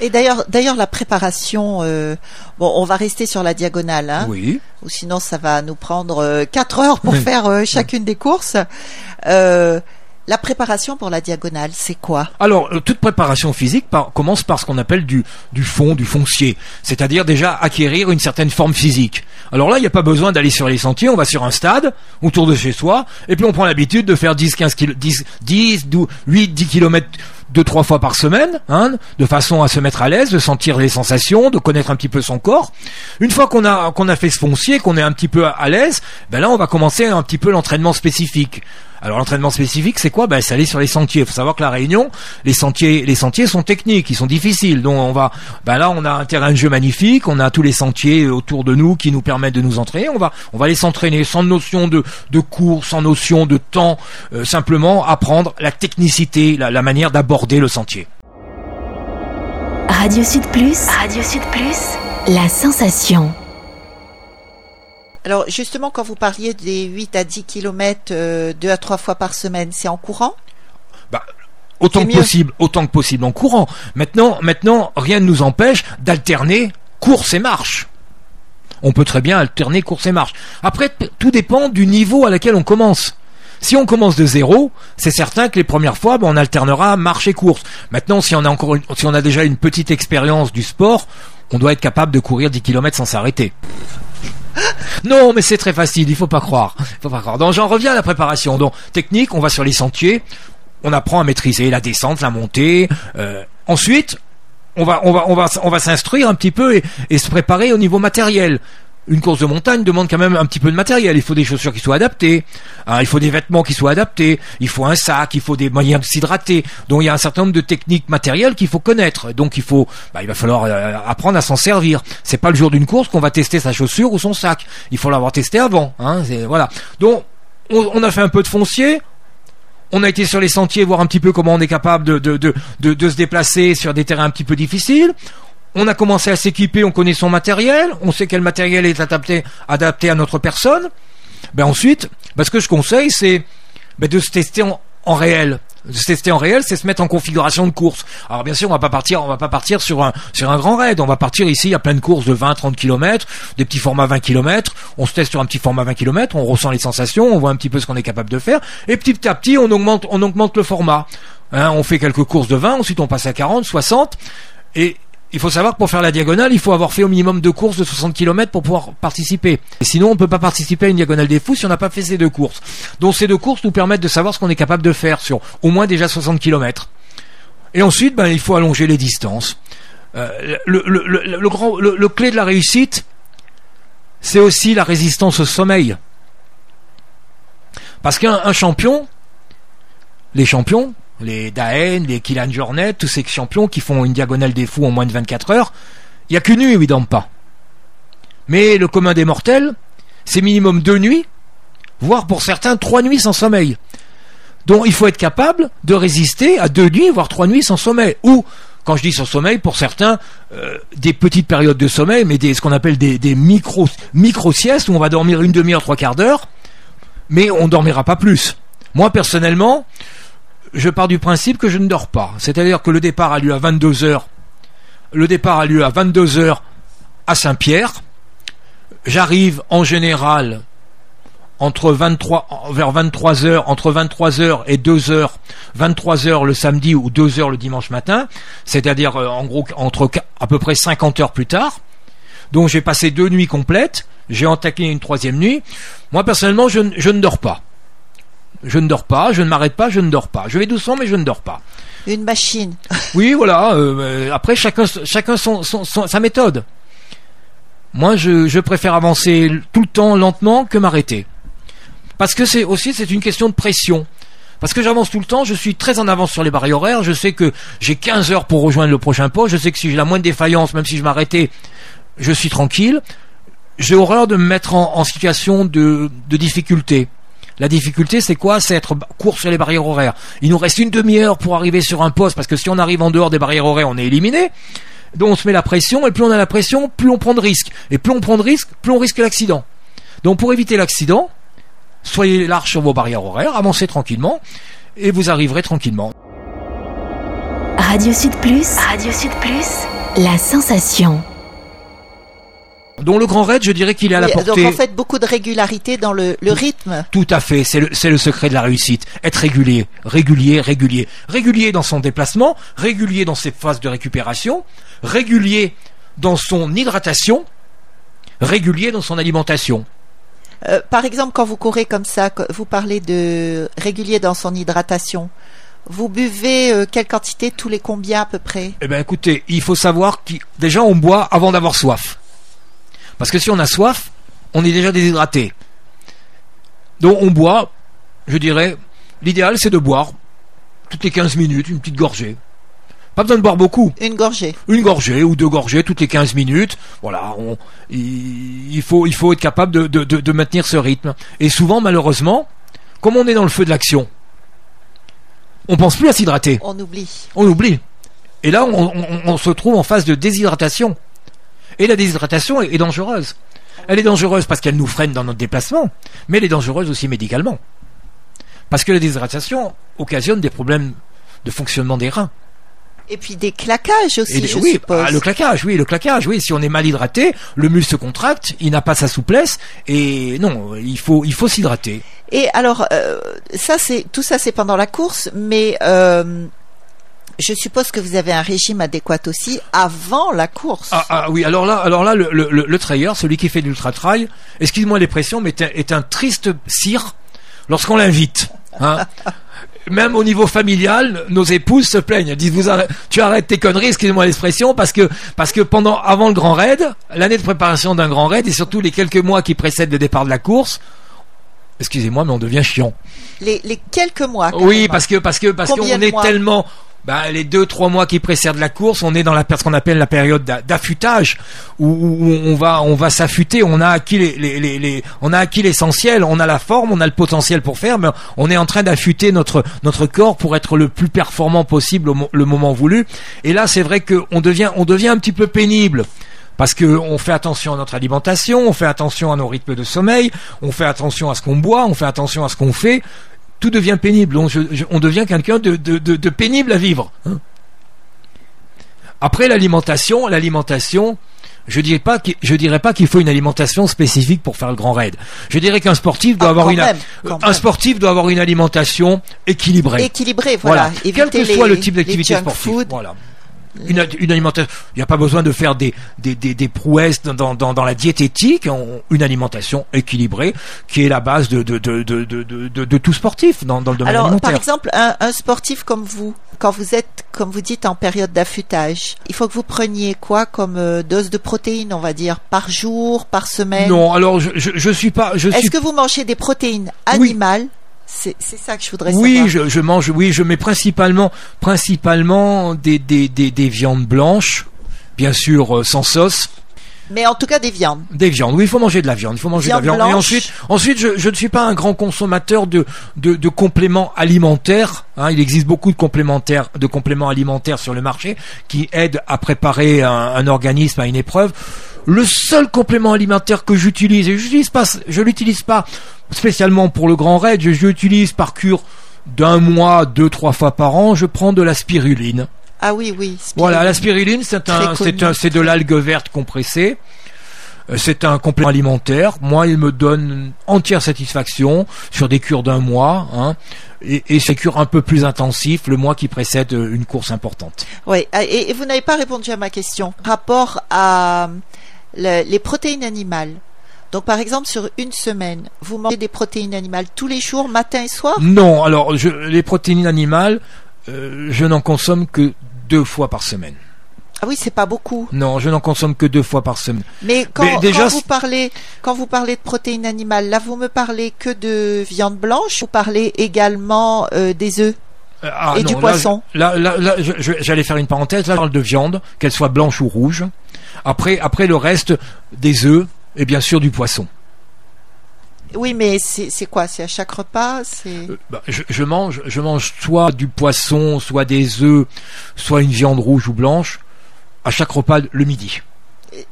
Et d'ailleurs, d'ailleurs, la préparation, euh, bon, on va rester sur la diagonale, hein, Oui. ou sinon ça va nous prendre euh, quatre heures pour faire euh, chacune des courses. Euh, la préparation pour la diagonale, c'est quoi? Alors, toute préparation physique par- commence par ce qu'on appelle du, du fond, du foncier. C'est-à-dire déjà acquérir une certaine forme physique. Alors là, il n'y a pas besoin d'aller sur les sentiers, on va sur un stade, autour de chez soi, et puis on prend l'habitude de faire 10, 15 kilo, 10, 10, 12, 8, 10 kilomètres deux, trois fois par semaine, hein, de façon à se mettre à l'aise, de sentir les sensations, de connaître un petit peu son corps. Une fois qu'on a, qu'on a fait ce foncier, qu'on est un petit peu à, l'aise, ben là, on va commencer un petit peu l'entraînement spécifique. Alors l'entraînement spécifique, c'est quoi? Ben c'est aller sur les sentiers. Il faut savoir que la Réunion, les sentiers, les sentiers sont techniques, ils sont difficiles. Donc on va, ben là, on a un terrain de jeu magnifique, on a tous les sentiers autour de nous qui nous permettent de nous entraîner. On va, on va aller s'entraîner sans notion de de cours, sans notion de temps, euh, simplement apprendre la technicité, la, la manière d'aborder le sentier. Radio Sud Plus. Radio Sud Plus. La sensation. Alors justement, quand vous parliez des 8 à 10 kilomètres euh, deux à trois fois par semaine, c'est en courant? Bah, autant que possible, autant que possible en courant. Maintenant, maintenant, rien ne nous empêche d'alterner course et marche. On peut très bien alterner course et marche. Après, tout dépend du niveau à laquelle on commence. Si on commence de zéro, c'est certain que les premières fois, ben, on alternera marche et course. Maintenant, si on a encore, si on a déjà une petite expérience du sport, on doit être capable de courir 10 km sans s'arrêter. Non, mais c'est très facile, il faut pas croire. Faut pas croire. Donc j'en reviens à la préparation. Donc technique, on va sur les sentiers, on apprend à maîtriser la descente, la montée. euh, ensuite, on va s'instruire un petit peu et se préparer au niveau matériel. Une course de montagne demande quand même un petit peu de matériel. Il faut des chaussures qui soient adaptées, hein, il faut des vêtements qui soient adaptés, il faut un sac, il faut des moyens de s'hydrater. Donc il y a un certain nombre de techniques matérielles qu'il faut connaître. Donc il faut, bah, il va falloir euh, apprendre à s'en servir. C'est pas le jour d'une course qu'on va tester sa chaussure ou son sac. Il faut l'avoir testé avant. Hein, voilà. Donc on, a fait un peu de foncier. On a été sur les sentiers voir un petit peu comment on est capable de se déplacer sur des terrains un petit peu difficiles. On a commencé à s'équiper, on connaît son matériel, on sait quel matériel est adapté, adapté à notre personne. Ben ensuite, ben ce que je conseille, c'est ben de se tester en, en réel. De se tester en réel, c'est se mettre en configuration de course. Alors bien sûr, on va pas partir, on va pas partir sur un sur un grand raid. On va partir ici, a plein de courses de 20, 30 km, des petits formats 20 km. On se teste sur un petit format 20 km, on ressent les sensations, on voit un petit peu ce qu'on est capable de faire, et petit à petit, on augmente, on augmente le format. Hein, on fait quelques courses de 20, ensuite on passe à 40, 60, et il faut savoir que pour faire la diagonale, il faut avoir fait au minimum deux courses de 60 km pour pouvoir participer. Sinon, on peut pas participer à une diagonale des fous si on n'a pas fait ces deux courses. Donc ces deux courses nous permettent de savoir ce qu'on est capable de faire sur au moins déjà 60 km. Et ensuite, ben, il faut allonger les distances. Euh, le, grand, le, clé de la réussite, c'est aussi la résistance au sommeil. Parce qu'un un champion, les champions, les Daen, les Kylian Jornet, tous ces champions qui font une diagonale des fous en moins de 24 heures, il n'y a qu'une nuit où ils dorment pas. Mais le commun des mortels, c'est minimum deux nuits, voire pour certains trois nuits sans sommeil. Donc il faut être capable de résister à deux nuits, voire trois nuits sans sommeil. Ou, quand je dis sans sommeil, pour certains, euh, des petites périodes de sommeil, mais ce qu'on appelle des, des micro, micro-siestes, où on va dormir une demi-heure, trois quarts d'heure, mais on dormira pas plus. Moi, personnellement, je pars du principe que je ne dors pas. C'est-à-dire que le départ a lieu à 22 heures. Le départ a lieu à 22 heures à Saint-Pierre. J'arrive en général entre 23 vers 23 heures entre 23 heures et 2 heures 23 heures le samedi ou 2 heures le dimanche matin c'est-à-dire euh, en gros entre à peu près 50 heures plus tard donc j'ai passé deux nuits complètes j'ai entaqué une troisième nuit moi personnellement je, ne- je ne dors pas je ne dors pas je ne m'arrête pas je ne dors pas je vais doucement mais je ne dors pas Une machine. oui, voilà. euh, euh, après, chacun, chacun son, son- son- sa méthode. Moi, je, je préfère avancer tout le temps lentement que m'arrêter. Parce que c'est aussi c'est une question de pression. Parce que j'avance tout le temps, je suis très en avance sur les barrières horaires, je sais que j'ai 15 heures pour rejoindre le prochain poste, je sais que si j'ai la moindre défaillance, même si je m'arrêtais, je suis tranquille. J'ai horreur de me mettre en, en situation de, de difficulté. La difficulté, c'est quoi C'est être court sur les barrières horaires. Il nous reste une demi-heure pour arriver sur un poste, parce que si on arrive en dehors des barrières horaires, on est éliminé. Donc on se met la pression, et plus on a la pression, plus on prend de risques. Et plus on prend de risques, plus on risque l'accident. Donc pour éviter l'accident, soyez large sur vos barrières horaires, avancez tranquillement, et vous arriverez tranquillement. Radio Sud Plus. Radio Sud Plus. La sensation. Donc le grand raid, je dirais qu'il est à la portée. donc en fait, beaucoup de régularité dans le, le rythme. Tout à fait, c'est le, le secret de la réussite. Être régulier, régulier, régulier. Régulier dans son déplacement, régulier dans ses phases de récupération, régulier dans son hydratation, régulier dans son alimentation. Euh, par exemple, quand vous courez comme ça, vous parlez de régulier dans son hydratation. Vous buvez euh, quelle quantité tous les combien à peu près? Eh bien écoutez, il faut savoir que déjà on boit avant d'avoir soif. Parce que si on a soif, on est déjà déshydraté. Donc on boit, je dirais, l'idéal c'est de boire toutes les 15 minutes, une petite gorgée. Pas besoin de boire beaucoup. Une gorgée. une gorgée ou deux gorgées toutes les 15 minutes. Voilà, on, il, faut, il faut être capable de, de, de, de maintenir ce rythme. Et souvent, malheureusement, comme on est dans le feu de l'action, on pense plus à s'hydrater. On oublie. On oublie. Et là, on, on- on se trouve en phase de déshydratation. Et la déshydratation est, est dangereuse. Elle est dangereuse parce qu'elle nous freine dans notre déplacement, mais elle est dangereuse aussi médicalement. Parce que la déshydratation occasionne des problèmes de fonctionnement des reins. Et puis des claquages aussi, des- je oui, suppose. ah, le claquage, oui, le claquage, oui. Si on est mal hydraté, le muscle se contracte, il n'a pas sa souplesse, et non, il faut, il faut s'hydrater. Et alors, euh, ça c'est tout ça c'est pendant la course, mais euh, je suppose que vous avez un régime adéquat aussi avant la course. Ah, ah, oui, alors là, alors là, le, le, le, le trailer, celui qui fait de l'ultra trail, excuse-moi l'expression, mais est un, triste cire lorsqu'on l'invite. Hein. même au niveau familial, nos épouses se plaignent. Elles disent vous tu arrêtes tes conneries, excusez-moi l'expression, parce que parce que pendant avant le grand raid, l'année de préparation d'un grand raid et surtout les quelques mois qui précèdent le départ de la course, excusez-moi, mais on devient chiant. Les, les quelques mois. Oui, carrément. parce que parce que parce qu'on est mois tellement bah, les deux trois mois qui précèdent la course, on est dans la ce qu'on appelle la période d'a- d'affûtage où, où on va on va s'affûter, on a acquis les, les, les, les- on a acquis l'essentiel, on a la forme, on a le potentiel pour faire, mais on est en train d'affûter notre notre corps pour être le plus performant possible au le moment voulu. Et là, c'est vrai que on devient on devient un petit peu pénible. Parce que on fait attention à notre alimentation, on fait attention à nos rythmes de sommeil, on fait attention à ce qu'on boit, on fait attention à ce qu'on fait. Tout devient pénible. On, je- je- on devient quelqu'un de, de, de, de pénible à vivre. hein. Après l'alimentation, l'alimentation, je dirais pas, qu'il- je dirais pas qu'il faut une alimentation spécifique pour faire le grand raid. Je dirais qu'un sportif doit Ah, avoir une, même, quand un même. sportif doit avoir une alimentation équilibrée. Équilibré, voilà. Quel que soit le type d'activité sportive. food. Voilà. Une, une alimentation. Il n'y a pas besoin de faire des, des, des, des prouesses dans, dans, dans, la diététique. On- une alimentation équilibrée qui est la base de, de, de, de, tout sportif dans, dans le domaine Alors, alimentaire. par exemple, un, un sportif comme vous, quand vous êtes, comme vous dites, en période d'affûtage, il faut que vous preniez quoi comme euh, dose de protéines, on va dire, par jour, par semaine? Non, alors je, je, je suis pas. Je suis Est-ce que vous mangez des protéines animales c'est ça que je voudrais Oui, savoir. je, je mange, oui, je mets principalement, principalement des, des, des, des viandes blanches, bien sûr euh, sans sauce, Mais en tout cas des viandes. des viandes. Oui, il faut manger de la viande. Il faut manger Viande de la viande. Et ensuite, ensuite, je, je ne suis pas un grand consommateur de, de, de compléments alimentaires. hein. il existe beaucoup de complémentaires, de compléments alimentaires sur le marché qui aident à préparer un, un organisme à une épreuve. Le seul complément alimentaire que j'utilise, et je l'utilise pas, je l'utilise pas spécialement pour le grand raid, je l'utilise par cure d'un mois, deux, trois fois par an, je prends de la spiruline. Ah oui, oui. Voilà, la spiruline, c'est un, c'est un, c'est de l'algue verte compressée. Euh, C'est un complément alimentaire. Moi, il me donne entière satisfaction sur des cures d'un mois, hein, et, et ces cures un peu plus intensifs le mois qui précède euh, une course importante. Oui, ah, et, et vous n'avez pas répondu à ma question. Rapport à le- les protéines animales. Donc, par exemple, sur une semaine, vous mangez des protéines animales tous les jours, matin et soir? Non, alors je, les protéines animales, euh, je n'en consomme que deux fois par semaine. Ah oui, c'est pas beaucoup. Non, je n'en consomme que deux fois par semaine. Mais quand, Mais déjà, quand vous parlez, quand vous parlez de protéines animales, là, vous me parlez que de viande blanche. Vous parlez également euh, des œufs. Euh, ah, Et du poisson. Là, là, là, j'allais faire une parenthèse. Là, je parle de viande, qu'elle soit blanche ou rouge. Après, après le reste, des œufs et bien sûr du poisson. Oui, mais c'est quoi? C'est à chaque repas? C'est Euh, bah, je, je mange, je mange soit du poisson, soit des œufs, soit une viande rouge ou blanche à chaque repas le midi.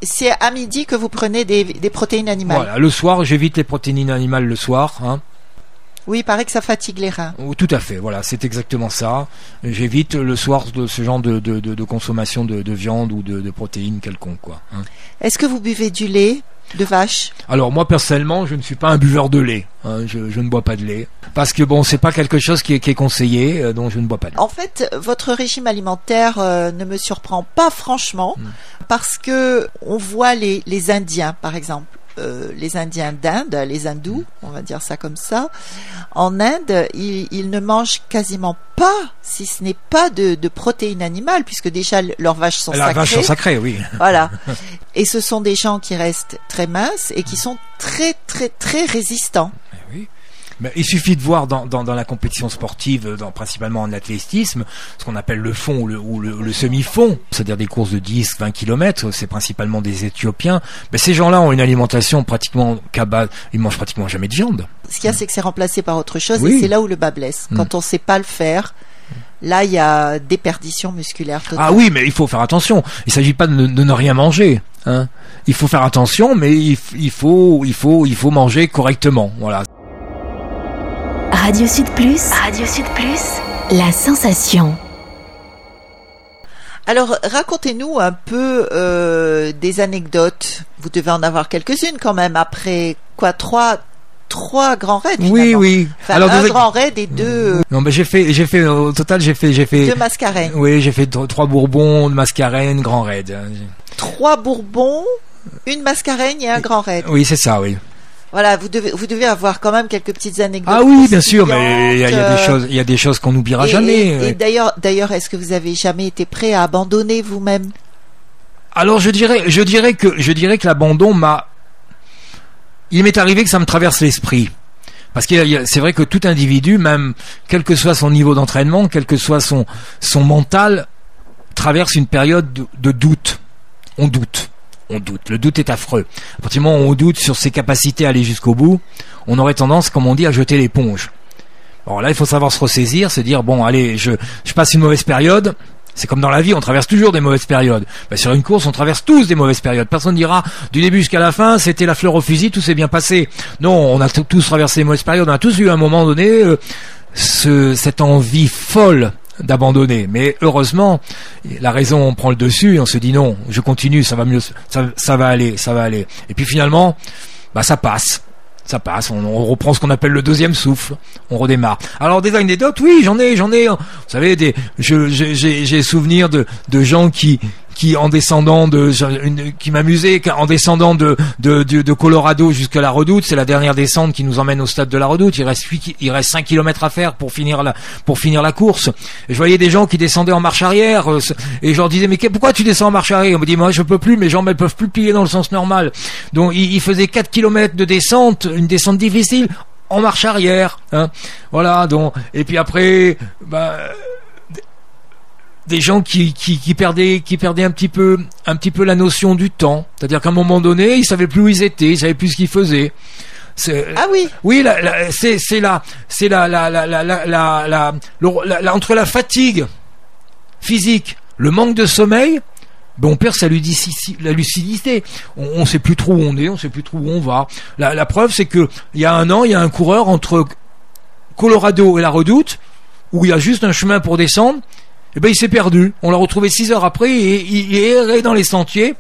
c'est à midi que vous prenez des, des protéines animales. Voilà, le soir, j'évite les protéines animales le soir. Hein. Oui, il paraît que ça fatigue les reins. Oh, Tout à fait, voilà, c'est exactement ça. J'évite le soir de ce genre de, de, de- de consommation de, de viande ou de, de protéines quelconques. Quoi, hein. Est-ce que vous buvez du lait? De vache Alors moi personnellement, je ne suis pas un buveur de lait. hein, je, je ne bois pas de lait parce que bon, c'est pas quelque chose qui est, qui est conseillé, euh, donc je ne bois pas de lait. En fait, votre régime alimentaire euh, ne me surprend pas franchement Mm. parce que on voit les, les Indiens, par exemple. Euh, les Indiens d'Inde, les hindous, on va dire ça comme ça. En Inde, ils, ils ne mangent quasiment pas, si ce n'est pas de, de protéines animales, puisque déjà leurs vaches sont La sacrées. vache sont sacrées, oui. Voilà. Et ce sont des gens qui restent très minces et qui sont très très très résistants. Mais il suffit de voir dans, dans, dans la compétition sportive, dans, principalement en athlétisme, ce qu'on appelle le fond ou le, ou le, le semi-fond, c'est-à-dire des courses de 10, 20 km, c'est principalement des Éthiopiens. Mais ces gens-là ont une alimentation pratiquement base, ils mangent pratiquement jamais de viande. Ce qu'il y a, c'est que c'est remplacé par autre chose Oui. et c'est là où le bas blesse. Mm. Quand on sait pas le faire, là, il y a déperdition musculaire totale. Ah oui, mais il faut faire attention. Il s'agit pas de ne, de ne rien manger. Hein. Il faut faire attention, mais il, il faut, il faut, il faut manger correctement. Voilà. Radio Sud Plus. Radio Sud Plus. La sensation. Alors, racontez-nous un peu euh, des anecdotes. Vous devez en avoir quelques-unes quand même. Après quoi, trois, trois grands raids. Oui, finalement. oui. Enfin, Alors, un grand raid et deux, Non, mais j'ai fait, j'ai fait au total, j'ai fait, j'ai fait. deux mascareignes. Oui, j'ai fait tro- trois Bourbons, de Mascarène, Grand Raid. Trois bourbons, une mascareigne et un grand raid. Oui, c'est ça, oui. Voilà, vous devez, vous devez avoir quand même quelques petites anecdotes. Ah oui, bien sûr, mais il y, a- il y a des choses, il y a des choses qu'on n'oubliera jamais. Et, et ouais. d'ailleurs, d'ailleurs, est-ce que vous avez jamais été prêt à abandonner vous-même? Alors je dirais, je dirais que, je dirais que l'abandon m'a, il m'est arrivé que ça me traverse l'esprit. Parce que c'est vrai que tout individu, même quel que soit son niveau d'entraînement, quel que soit son son mental, traverse une période de, de doute. On doute, on doute. Le doute est affreux. À partir du moment où on doute sur ses capacités à aller jusqu'au bout, on aurait tendance, comme on dit, à jeter l'éponge. Bon là, il faut savoir se ressaisir, se dire bon, allez, je passe une mauvaise période. C'est comme dans la vie, on traverse toujours des mauvaises périodes. Ben, sur une course, on traverse tous des mauvaises périodes. Personne dira du début jusqu'à la fin, c'était la fleur au fusil, tout s'est bien passé. Non, on a tous traversé des mauvaises périodes. On a tous eu à un moment donné euh, ce, cette envie folle d'abandonner. Mais heureusement, la raison prend le dessus et on se dit non, je continue, ça va mieux, ça, va aller, ça va aller. Et puis finalement, bah ça passe. Ça passe, on, reprend ce qu'on appelle le deuxième souffle, on redémarre. Alors des anecdotes, oui, j'en ai, j'en ai. Vous savez, des, j'ai souvenir de, de gens qui, qui en descendant de, une- qui m'amusaient, en descendant de, de, de, de Colorado jusqu'à la Redoute, c'est la dernière descente qui nous emmène au stade de la Redoute. Il reste, huit- il reste 5 km à faire pour finir la, pour finir la course. Et je voyais des gens qui descendaient en marche arrière, euh, et je leur disais mais pourquoi tu descends en marche arrière? On me dit moi je peux plus, mes jambes elles peuvent plus plier dans le sens normal. Donc il, il faisait 4 km de descente, une descente difficile en marche arrière. Hein. Voilà donc et puis après bah, des gens qui, qui, qui perdaient qui perdaient un petit peu un petit peu la notion du temps. C'est-à-dire qu'à un moment donné, ils savaient plus où ils étaient, ils savaient plus ce qu'ils faisaient. C'est- Ah oui. oui, c'est c'est la c'est la la la la la la, la- le- la- la- entre la fatigue physique, le manque de sommeil, ben on perd sa ludici- la lucidité. On, on sait plus trop où on est, on sait plus trop où on va. La, la preuve, c'est que il y a un an, il y a un coureur entre Colorado et la Redoute où il y a juste un chemin pour descendre. Et ben il s'est perdu. On l'a retrouvé six heures après et il, il errait dans les sentiers.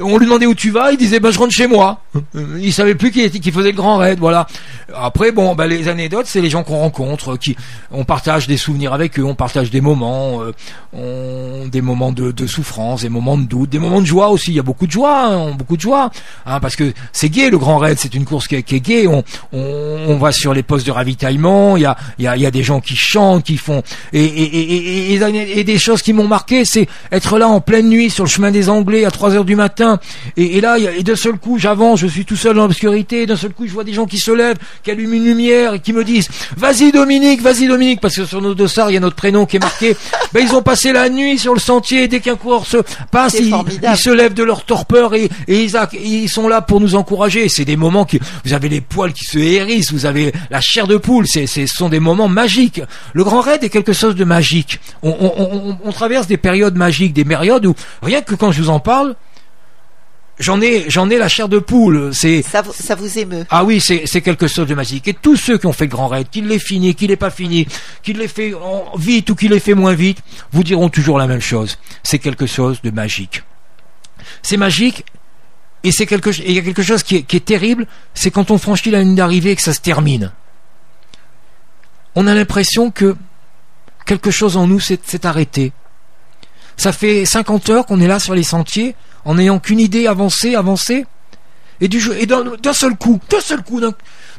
On lui demandait où tu vas, il disait bah je rentre chez moi. Euh, Il savait plus qu'il faisait le grand raid, voilà. Après bon, bah, les anecdotes, c'est les gens qu'on rencontre, qui on partage des souvenirs avec eux, on partage des moments, euh, des moments de, souffrance, des moments de doute, des moments de joie aussi. Il y a beaucoup de joie, hein, beaucoup de joie, hein, parce que c'est gai le grand raid, c'est une course qui est, qui gai. On, on, va sur les postes de ravitaillement, il y a, y a, y a des gens qui chantent, qui font et, et- et des choses qui m'ont marqué, c'est être là en pleine nuit sur le chemin des Anglais à 3 heures du matin, et, et là, il y a- et d'un seul coup, j'avance, je suis tout seul dans l'obscurité, d'un seul coup, je vois des gens qui se lèvent, qui allument une lumière et qui me disent "Vas-y Dominique, vas-y Dominique", parce que sur nos dossards, il y a notre prénom qui est marqué. ben ils ont passé la nuit sur le sentier, et dès qu'un coureur se passe, ils, se lèvent de leur torpeur et, et ils, ils sont là pour nous encourager. C'est des moments qui, vous avez les poils qui se hérissent, vous avez la chair de poule. C'est, ce sont des moments magiques. Le Grand Raid est quelque chose de magique. On- on- on- on traverse des périodes magiques, des périodes où rien que quand je vous en parle, j'en ai, j'en ai la chair de poule. C'est Ça, vous- ça vous émeut. ah oui, c'est c'est quelque chose de magique. Et tous ceux qui ont fait le grand raid, qu'il l'ait fini, qu'il l'ait pas fini, qu'il l'ait fait vite ou qu'il l'ait fait moins vite, vous diront toujours la même chose. C'est quelque chose de magique. C'est magique. Et c'est quelque, il y a quelque chose qui est, qui est terrible, c'est quand on franchit la ligne d'arrivée et que ça se termine. On a l'impression que quelque chose en nous s'est s'est arrêté. Ça fait 50 heures qu'on est là sur les sentiers, en n'ayant qu'une idée, avancer, avancer. Et du et d'un seul coup, d'un seul coup,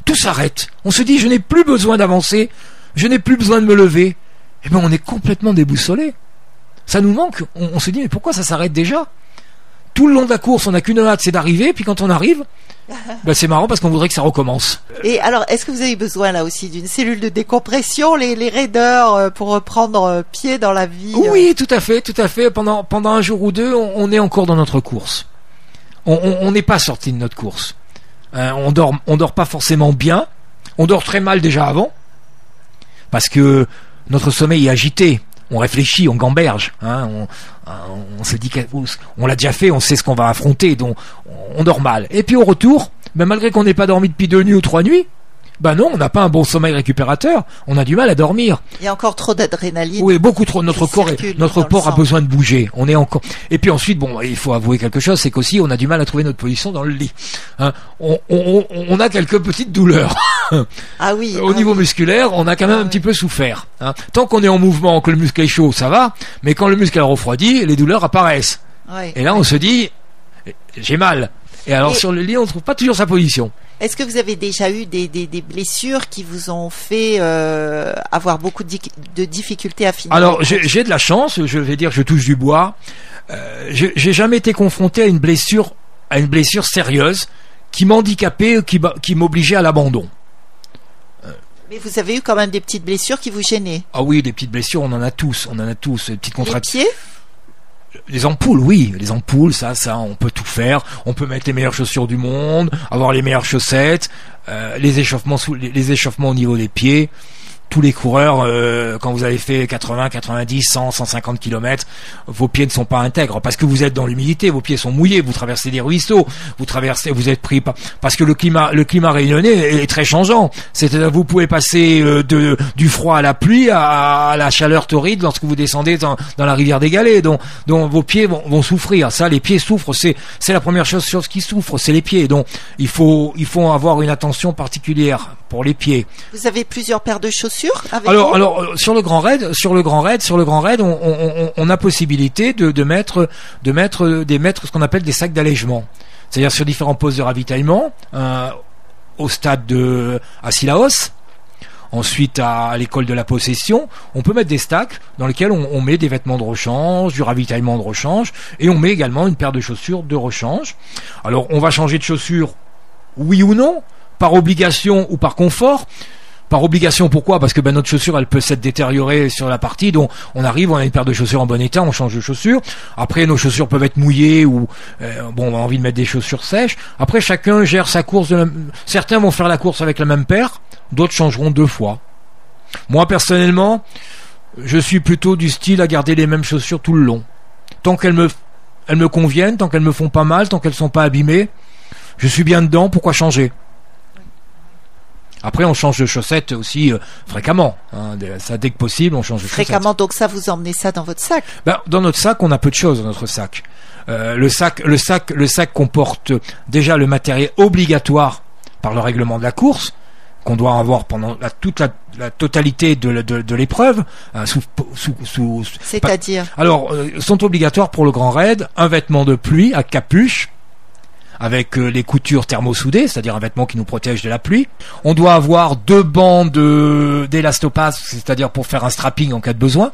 tout s'arrête. On se dit, je n'ai plus besoin d'avancer, je n'ai plus besoin de me lever. Et ben, on est complètement déboussolé. Ça nous manque. On se dit, mais pourquoi ça s'arrête déjà? Tout le long de la course, on n'a qu'une hâte, c'est d'arriver. Puis quand on arrive, ben, c'est marrant parce qu'on voudrait que ça recommence. Et alors, est-ce que vous avez besoin là aussi d'une cellule de décompression, les, les raideurs, euh, pour reprendre euh, pied dans la vie euh, Oui, tout à fait, tout à fait. Pendant, pendant un jour ou deux, on, on est encore dans notre course. On- n'est pas sorti de notre course. Hein, on dort, on dort pas forcément bien. On dort très mal déjà avant, parce que notre sommeil est agité. On réfléchit, on gamberge. Hein, on, se dit qu'on l'a déjà fait, on sait ce qu'on va affronter, donc on dort mal. Et puis au retour, ben malgré qu'on n'ait pas dormi depuis deux nuits ou trois nuits, ben non, on n'a pas un bon sommeil récupérateur. On a du mal à dormir. Il y a encore trop d'adrénaline. Oui, beaucoup trop. Notre corps, est- notre corps a besoin de bouger. On est encore. Et puis ensuite, bon, il faut avouer quelque chose, c'est qu'aussi on a du mal à trouver notre position dans le lit. Hein, on, on- on- on a quelques petites douleurs Ah oui. au ah niveau oui. musculaire. On a quand même Ah un oui. petit peu souffert. hein. Tant qu'on est en mouvement, que le muscle est chaud, ça va. Mais quand le muscle est refroidi, les douleurs apparaissent. Ouais. Et là, on se dit, j'ai mal. Et alors Et- sur le lit, on trouve pas toujours sa position. Est-ce que vous avez déjà eu des, des, des blessures qui vous ont fait euh, avoir beaucoup de, de difficultés à finir Alors j'ai de la chance, je vais dire, je touche du bois. Euh, j'ai jamais été confronté à une blessure, à une blessure sérieuse qui m'handicapait, qui, m'a- qui m'obligeait à l'abandon. Mais vous avez eu quand même des petites blessures qui vous gênaient. Ah oui, des petites blessures, on en a tous, on en a tous, des petites Les contractions. pieds? Les ampoules, oui, les ampoules, ça, ça, on peut tout faire. On peut mettre les meilleures chaussures du monde, avoir les meilleures chaussettes, euh, les échauffements, sous, les, les échauffements au niveau des pieds. Tous les coureurs, euh, quand vous avez fait 80, 90, 100, 150 km, vos pieds ne sont pas intègres parce que vous êtes dans l'humidité, vos pieds sont mouillés, vous traversez des ruisseaux, vous traversez, vous êtes pris par, parce que le climat, le climat réunionnais est, très changeant. Vous pouvez passer euh, du froid à la pluie à, la chaleur torride lorsque vous descendez dans, la rivière des Galets. Donc, vos pieds vont, souffrir. Ça, les pieds souffrent. C'est la première chose, qui souffre, c'est les pieds. Donc, il faut avoir une attention particulière pour les pieds. Vous avez plusieurs paires de chaussures avec Alors, vous alors euh, sur le grand raid, sur le grand raid, sur le grand raid, on, on, on- on a possibilité de, de mettre, de mettre, euh, des mettre ce qu'on appelle des sacs d'allègement. C'est-à-dire sur différents postes de ravitaillement, euh, au stade de à Sillaos, ensuite à, l'école de la possession, on peut mettre des stacks dans lesquels on, on met des vêtements de rechange, du ravitaillement de rechange, et on met également une paire de chaussures de rechange. Alors, on va changer de chaussures, oui ou non, par obligation ou par confort. Par obligation, pourquoi? Parce que ben, notre chaussure, elle peut s'être détériorée sur la partie, donc on arrive, on a une paire de chaussures en bon état, on change de chaussures. Après, nos chaussures peuvent être mouillées ou euh, bon, on a envie de mettre des chaussures sèches. Après, chacun gère sa course. De la... Certains vont faire la course avec la même paire, d'autres changeront deux fois. Moi, personnellement, je suis plutôt du style à garder les mêmes chaussures tout le long, tant qu'elles me, elles me conviennent, tant qu'elles me font pas mal, tant qu'elles sont pas abîmées. Je suis bien dedans, pourquoi changer? Après, on change de chaussettes aussi euh, fréquemment. hein. Dès- ça, dès que possible, on change de chaussettes. fréquemment. Donc ça, vous emmenez ça dans votre sac? Ben, dans notre sac, on a peu de choses dans notre sac. Euh, le sac, le sac, le sac comporte déjà le matériel obligatoire par le règlement de la course qu'on doit avoir pendant la, toute la, la totalité de, la- de, de l'épreuve. hein, sous, sous, sous- C'est-à-dire? Alors, euh, sont obligatoires pour le grand raid un vêtement de pluie à capuche avec euh, les coutures thermosoudées, c'est-à-dire un vêtement qui nous protège de la pluie. On doit avoir deux bandes de- d'élastopasse, c'est-à-dire pour faire un strapping en cas de besoin.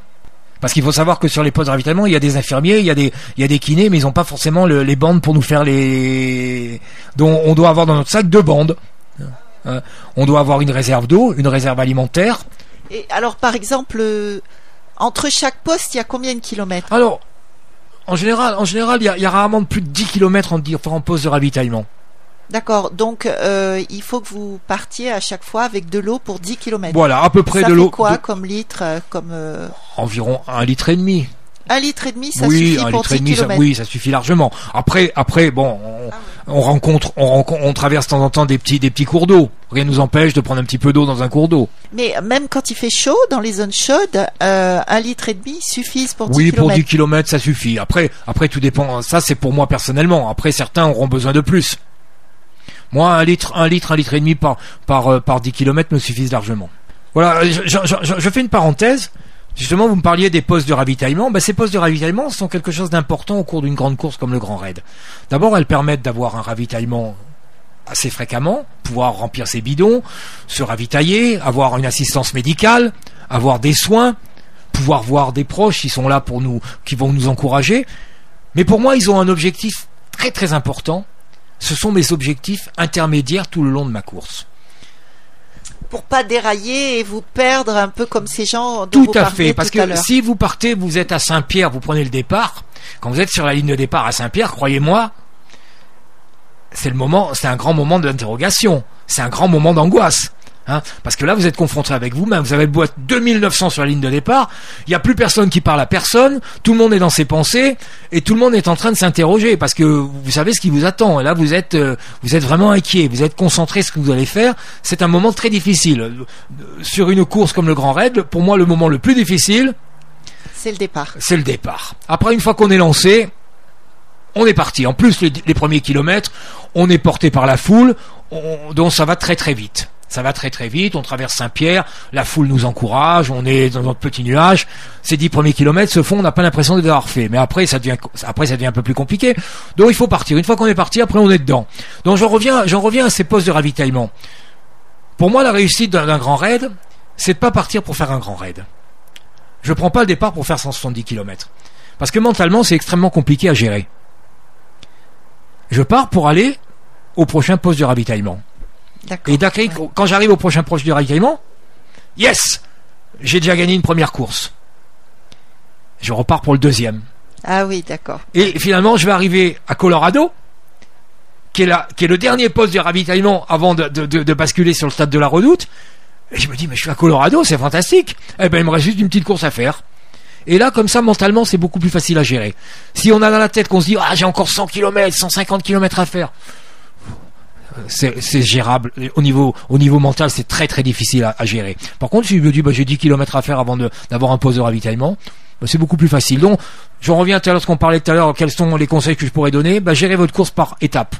Parce qu'il faut savoir que sur les postes de ravitaillement, il y a des infirmiers, il y a des, il y a des kinés, mais ils n'ont pas forcément le- les bandes pour nous faire les. Donc, on doit avoir dans notre sac deux bandes. Euh, on doit avoir une réserve d'eau, une réserve alimentaire. Et alors, par exemple, euh, entre chaque poste, il y a combien de kilomètres? Alors, en général, en général, il y a, il y a rarement plus de 10 km en différents postes de ravitaillement. D'accord. Donc, euh, il faut que vous partiez à chaque fois avec de l'eau pour 10 kilomètres. Voilà, à peu près ça de fait l'eau. quoi de- comme litre euh, Comme euh, environ un litre et demi. Un litre et demi, ça oui, suffit un pour litre et 10 demi, ça, kilomètres. oui, ça suffit largement. Après, après, bon, on, Ah on rencontre, on rencontre, on traverse de temps en temps des petits, des petits cours d'eau. Rien ne nous empêche de prendre un petit peu d'eau dans un cours d'eau. Mais même quand il fait chaud, dans les zones chaudes, euh, un litre et demi suffisent pour 10 Oui, pour kilomètres. 10 km, ça suffit. Après, après, tout dépend. Ça, c'est pour moi personnellement. Après, certains auront besoin de plus. Moi, un litre, un litre, un litre et demi par, par, euh, par 10 km me suffisent largement. Voilà, je, je- je- je fais une parenthèse. Justement, vous me parliez des postes de ravitaillement. Ben, ces postes de ravitaillement sont quelque chose d'important au cours d'une grande course comme le Grand Raid. D'abord, elles permettent d'avoir un ravitaillement assez fréquemment, pouvoir remplir ses bidons, se ravitailler, avoir une assistance médicale, avoir des soins, pouvoir voir des proches qui sont là pour nous, qui vont nous encourager. Mais pour moi, ils ont un objectif très très important. Ce sont mes objectifs intermédiaires tout le long de ma course. Pour pas dérailler et vous perdre un peu comme ces gens dont Tout vous à fait, parce tout que si vous partez, vous êtes à Saint-Pierre, vous prenez le départ. Quand vous êtes sur la ligne de départ à Saint-Pierre, croyez-moi, c'est le moment, c'est un grand moment d'interrogation, c'est un grand moment d'angoisse. Hein, parce que là, vous êtes confronté avec vous-même. Vous avez beau être 2900 sur la ligne de départ, il n'y a plus personne qui parle à personne, tout le monde est dans ses pensées, et tout le monde est en train de s'interroger, parce que vous savez ce qui vous attend. Et là, vous êtes, euh, vous êtes vraiment inquiet, vous êtes concentré sur ce que vous allez faire. C'est un moment très difficile. Sur une course comme le Grand Raid, pour moi, le moment le plus difficile, C'est le départ. c'est le départ. Après, une fois qu'on est lancé, on est parti. En plus, les, les premiers kilomètres, on est porté par la foule, on- donc ça va très très vite. Ça va très très vite, on traverse Saint-Pierre, la foule nous encourage, on est dans notre petit nuage. Ces dix premiers kilomètres se font, on n'a pas l'impression de les avoir fait. Mais après, ça devient, un peu plus compliqué. Donc il faut partir. Une fois qu'on est parti, après on est dedans. Donc j'en reviens, à ces postes de ravitaillement. Pour moi, la réussite d'un grand raid, c'est de pas partir pour faire un grand raid. Je prends pas le départ pour faire 170 km. Parce que mentalement, c'est extrêmement compliqué à gérer. Je pars pour aller au prochain poste de ravitaillement. Et d'accord, Ouais. quand j'arrive au prochain poste de ravitaillement, yes, j'ai déjà gagné une première course. Je repars pour le deuxième. Ah oui, d'accord. Et finalement, je vais arriver à Colorado, qui est, la, qui est le dernier poste de ravitaillement avant de, de- de- de basculer sur le stade de la Redoute. Et je me dis, mais je suis à Colorado, c'est fantastique. Eh ben, il me reste juste une petite course à faire. Et là, comme ça, mentalement, c'est beaucoup plus facile à gérer. Si on a dans la tête qu'on se dit, ah, j'ai encore 100 km, 150 km à faire, c'est gérable. Au niveau, au niveau mental, c'est très très difficile à, à gérer. Par contre, si je me dis, bah, j'ai 10 km à faire avant d'avoir un poste de ravitaillement, bah, c'est beaucoup plus facile. Donc, je reviens tout à l'heure, ce qu'on parlait tout à l'heure, quels sont les conseils que je pourrais donner bah, Gérez votre course par étapes.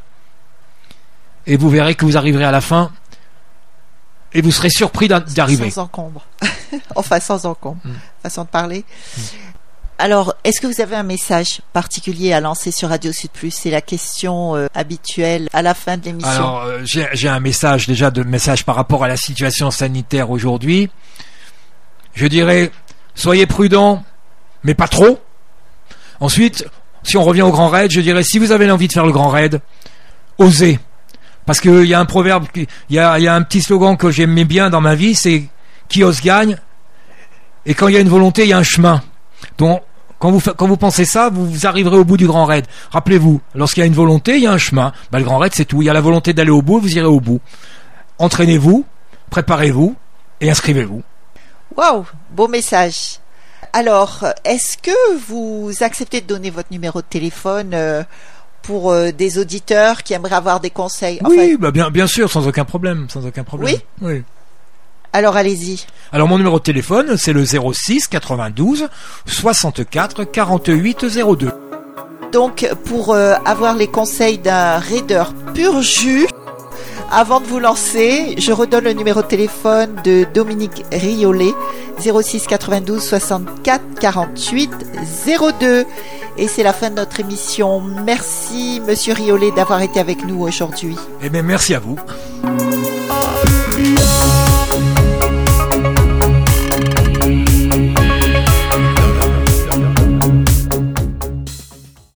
Et vous verrez que vous arriverez à la fin et vous serez surpris d'a- d'arriver. Sans encombre. enfin, sans encombre. Mm. Façon de parler. Alors, est-ce que vous avez un message particulier à lancer sur Radio Sud Plus? C'est la question euh, habituelle à la fin de l'émission. Alors, euh, j'ai un message déjà de message par rapport à la situation sanitaire aujourd'hui. Je dirais, soyez prudents, mais pas trop. Ensuite, si on revient au grand raid, je dirais, si vous avez l'envie de faire le grand raid, osez. Parce qu'il y a un proverbe, il y a un petit slogan que j'aimais bien dans ma vie, c'est qui ose gagne? Et quand il y a une volonté, il y a un chemin. Donc, quand vous, quand vous pensez ça, vous, vous arriverez au bout du grand raid. Rappelez-vous, lorsqu'il y a une volonté, il y a un chemin. Bah, le grand raid, c'est tout. Il y a la volonté d'aller au bout, vous irez au bout. Entraînez-vous, préparez-vous et inscrivez-vous. Waouh, beau message. Alors, est-ce que vous acceptez de donner votre numéro de téléphone euh, pour euh, des auditeurs qui aimeraient avoir des conseils? Enfin, oui, bah bien, bien sûr, sans aucun problème, sans aucun problème. Oui. Alors, allez-y. Alors mon numéro de téléphone, c'est le 06 92 64 48 02. Donc, pour euh, avoir les conseils d'un raider pur jus, avant de vous lancer, je redonne le numéro de téléphone de Dominique Riolet, 06 92 64 48 02. Et c'est la fin de notre émission. Merci, Monsieur Riolet, d'avoir été avec nous aujourd'hui. Eh bien, merci à vous.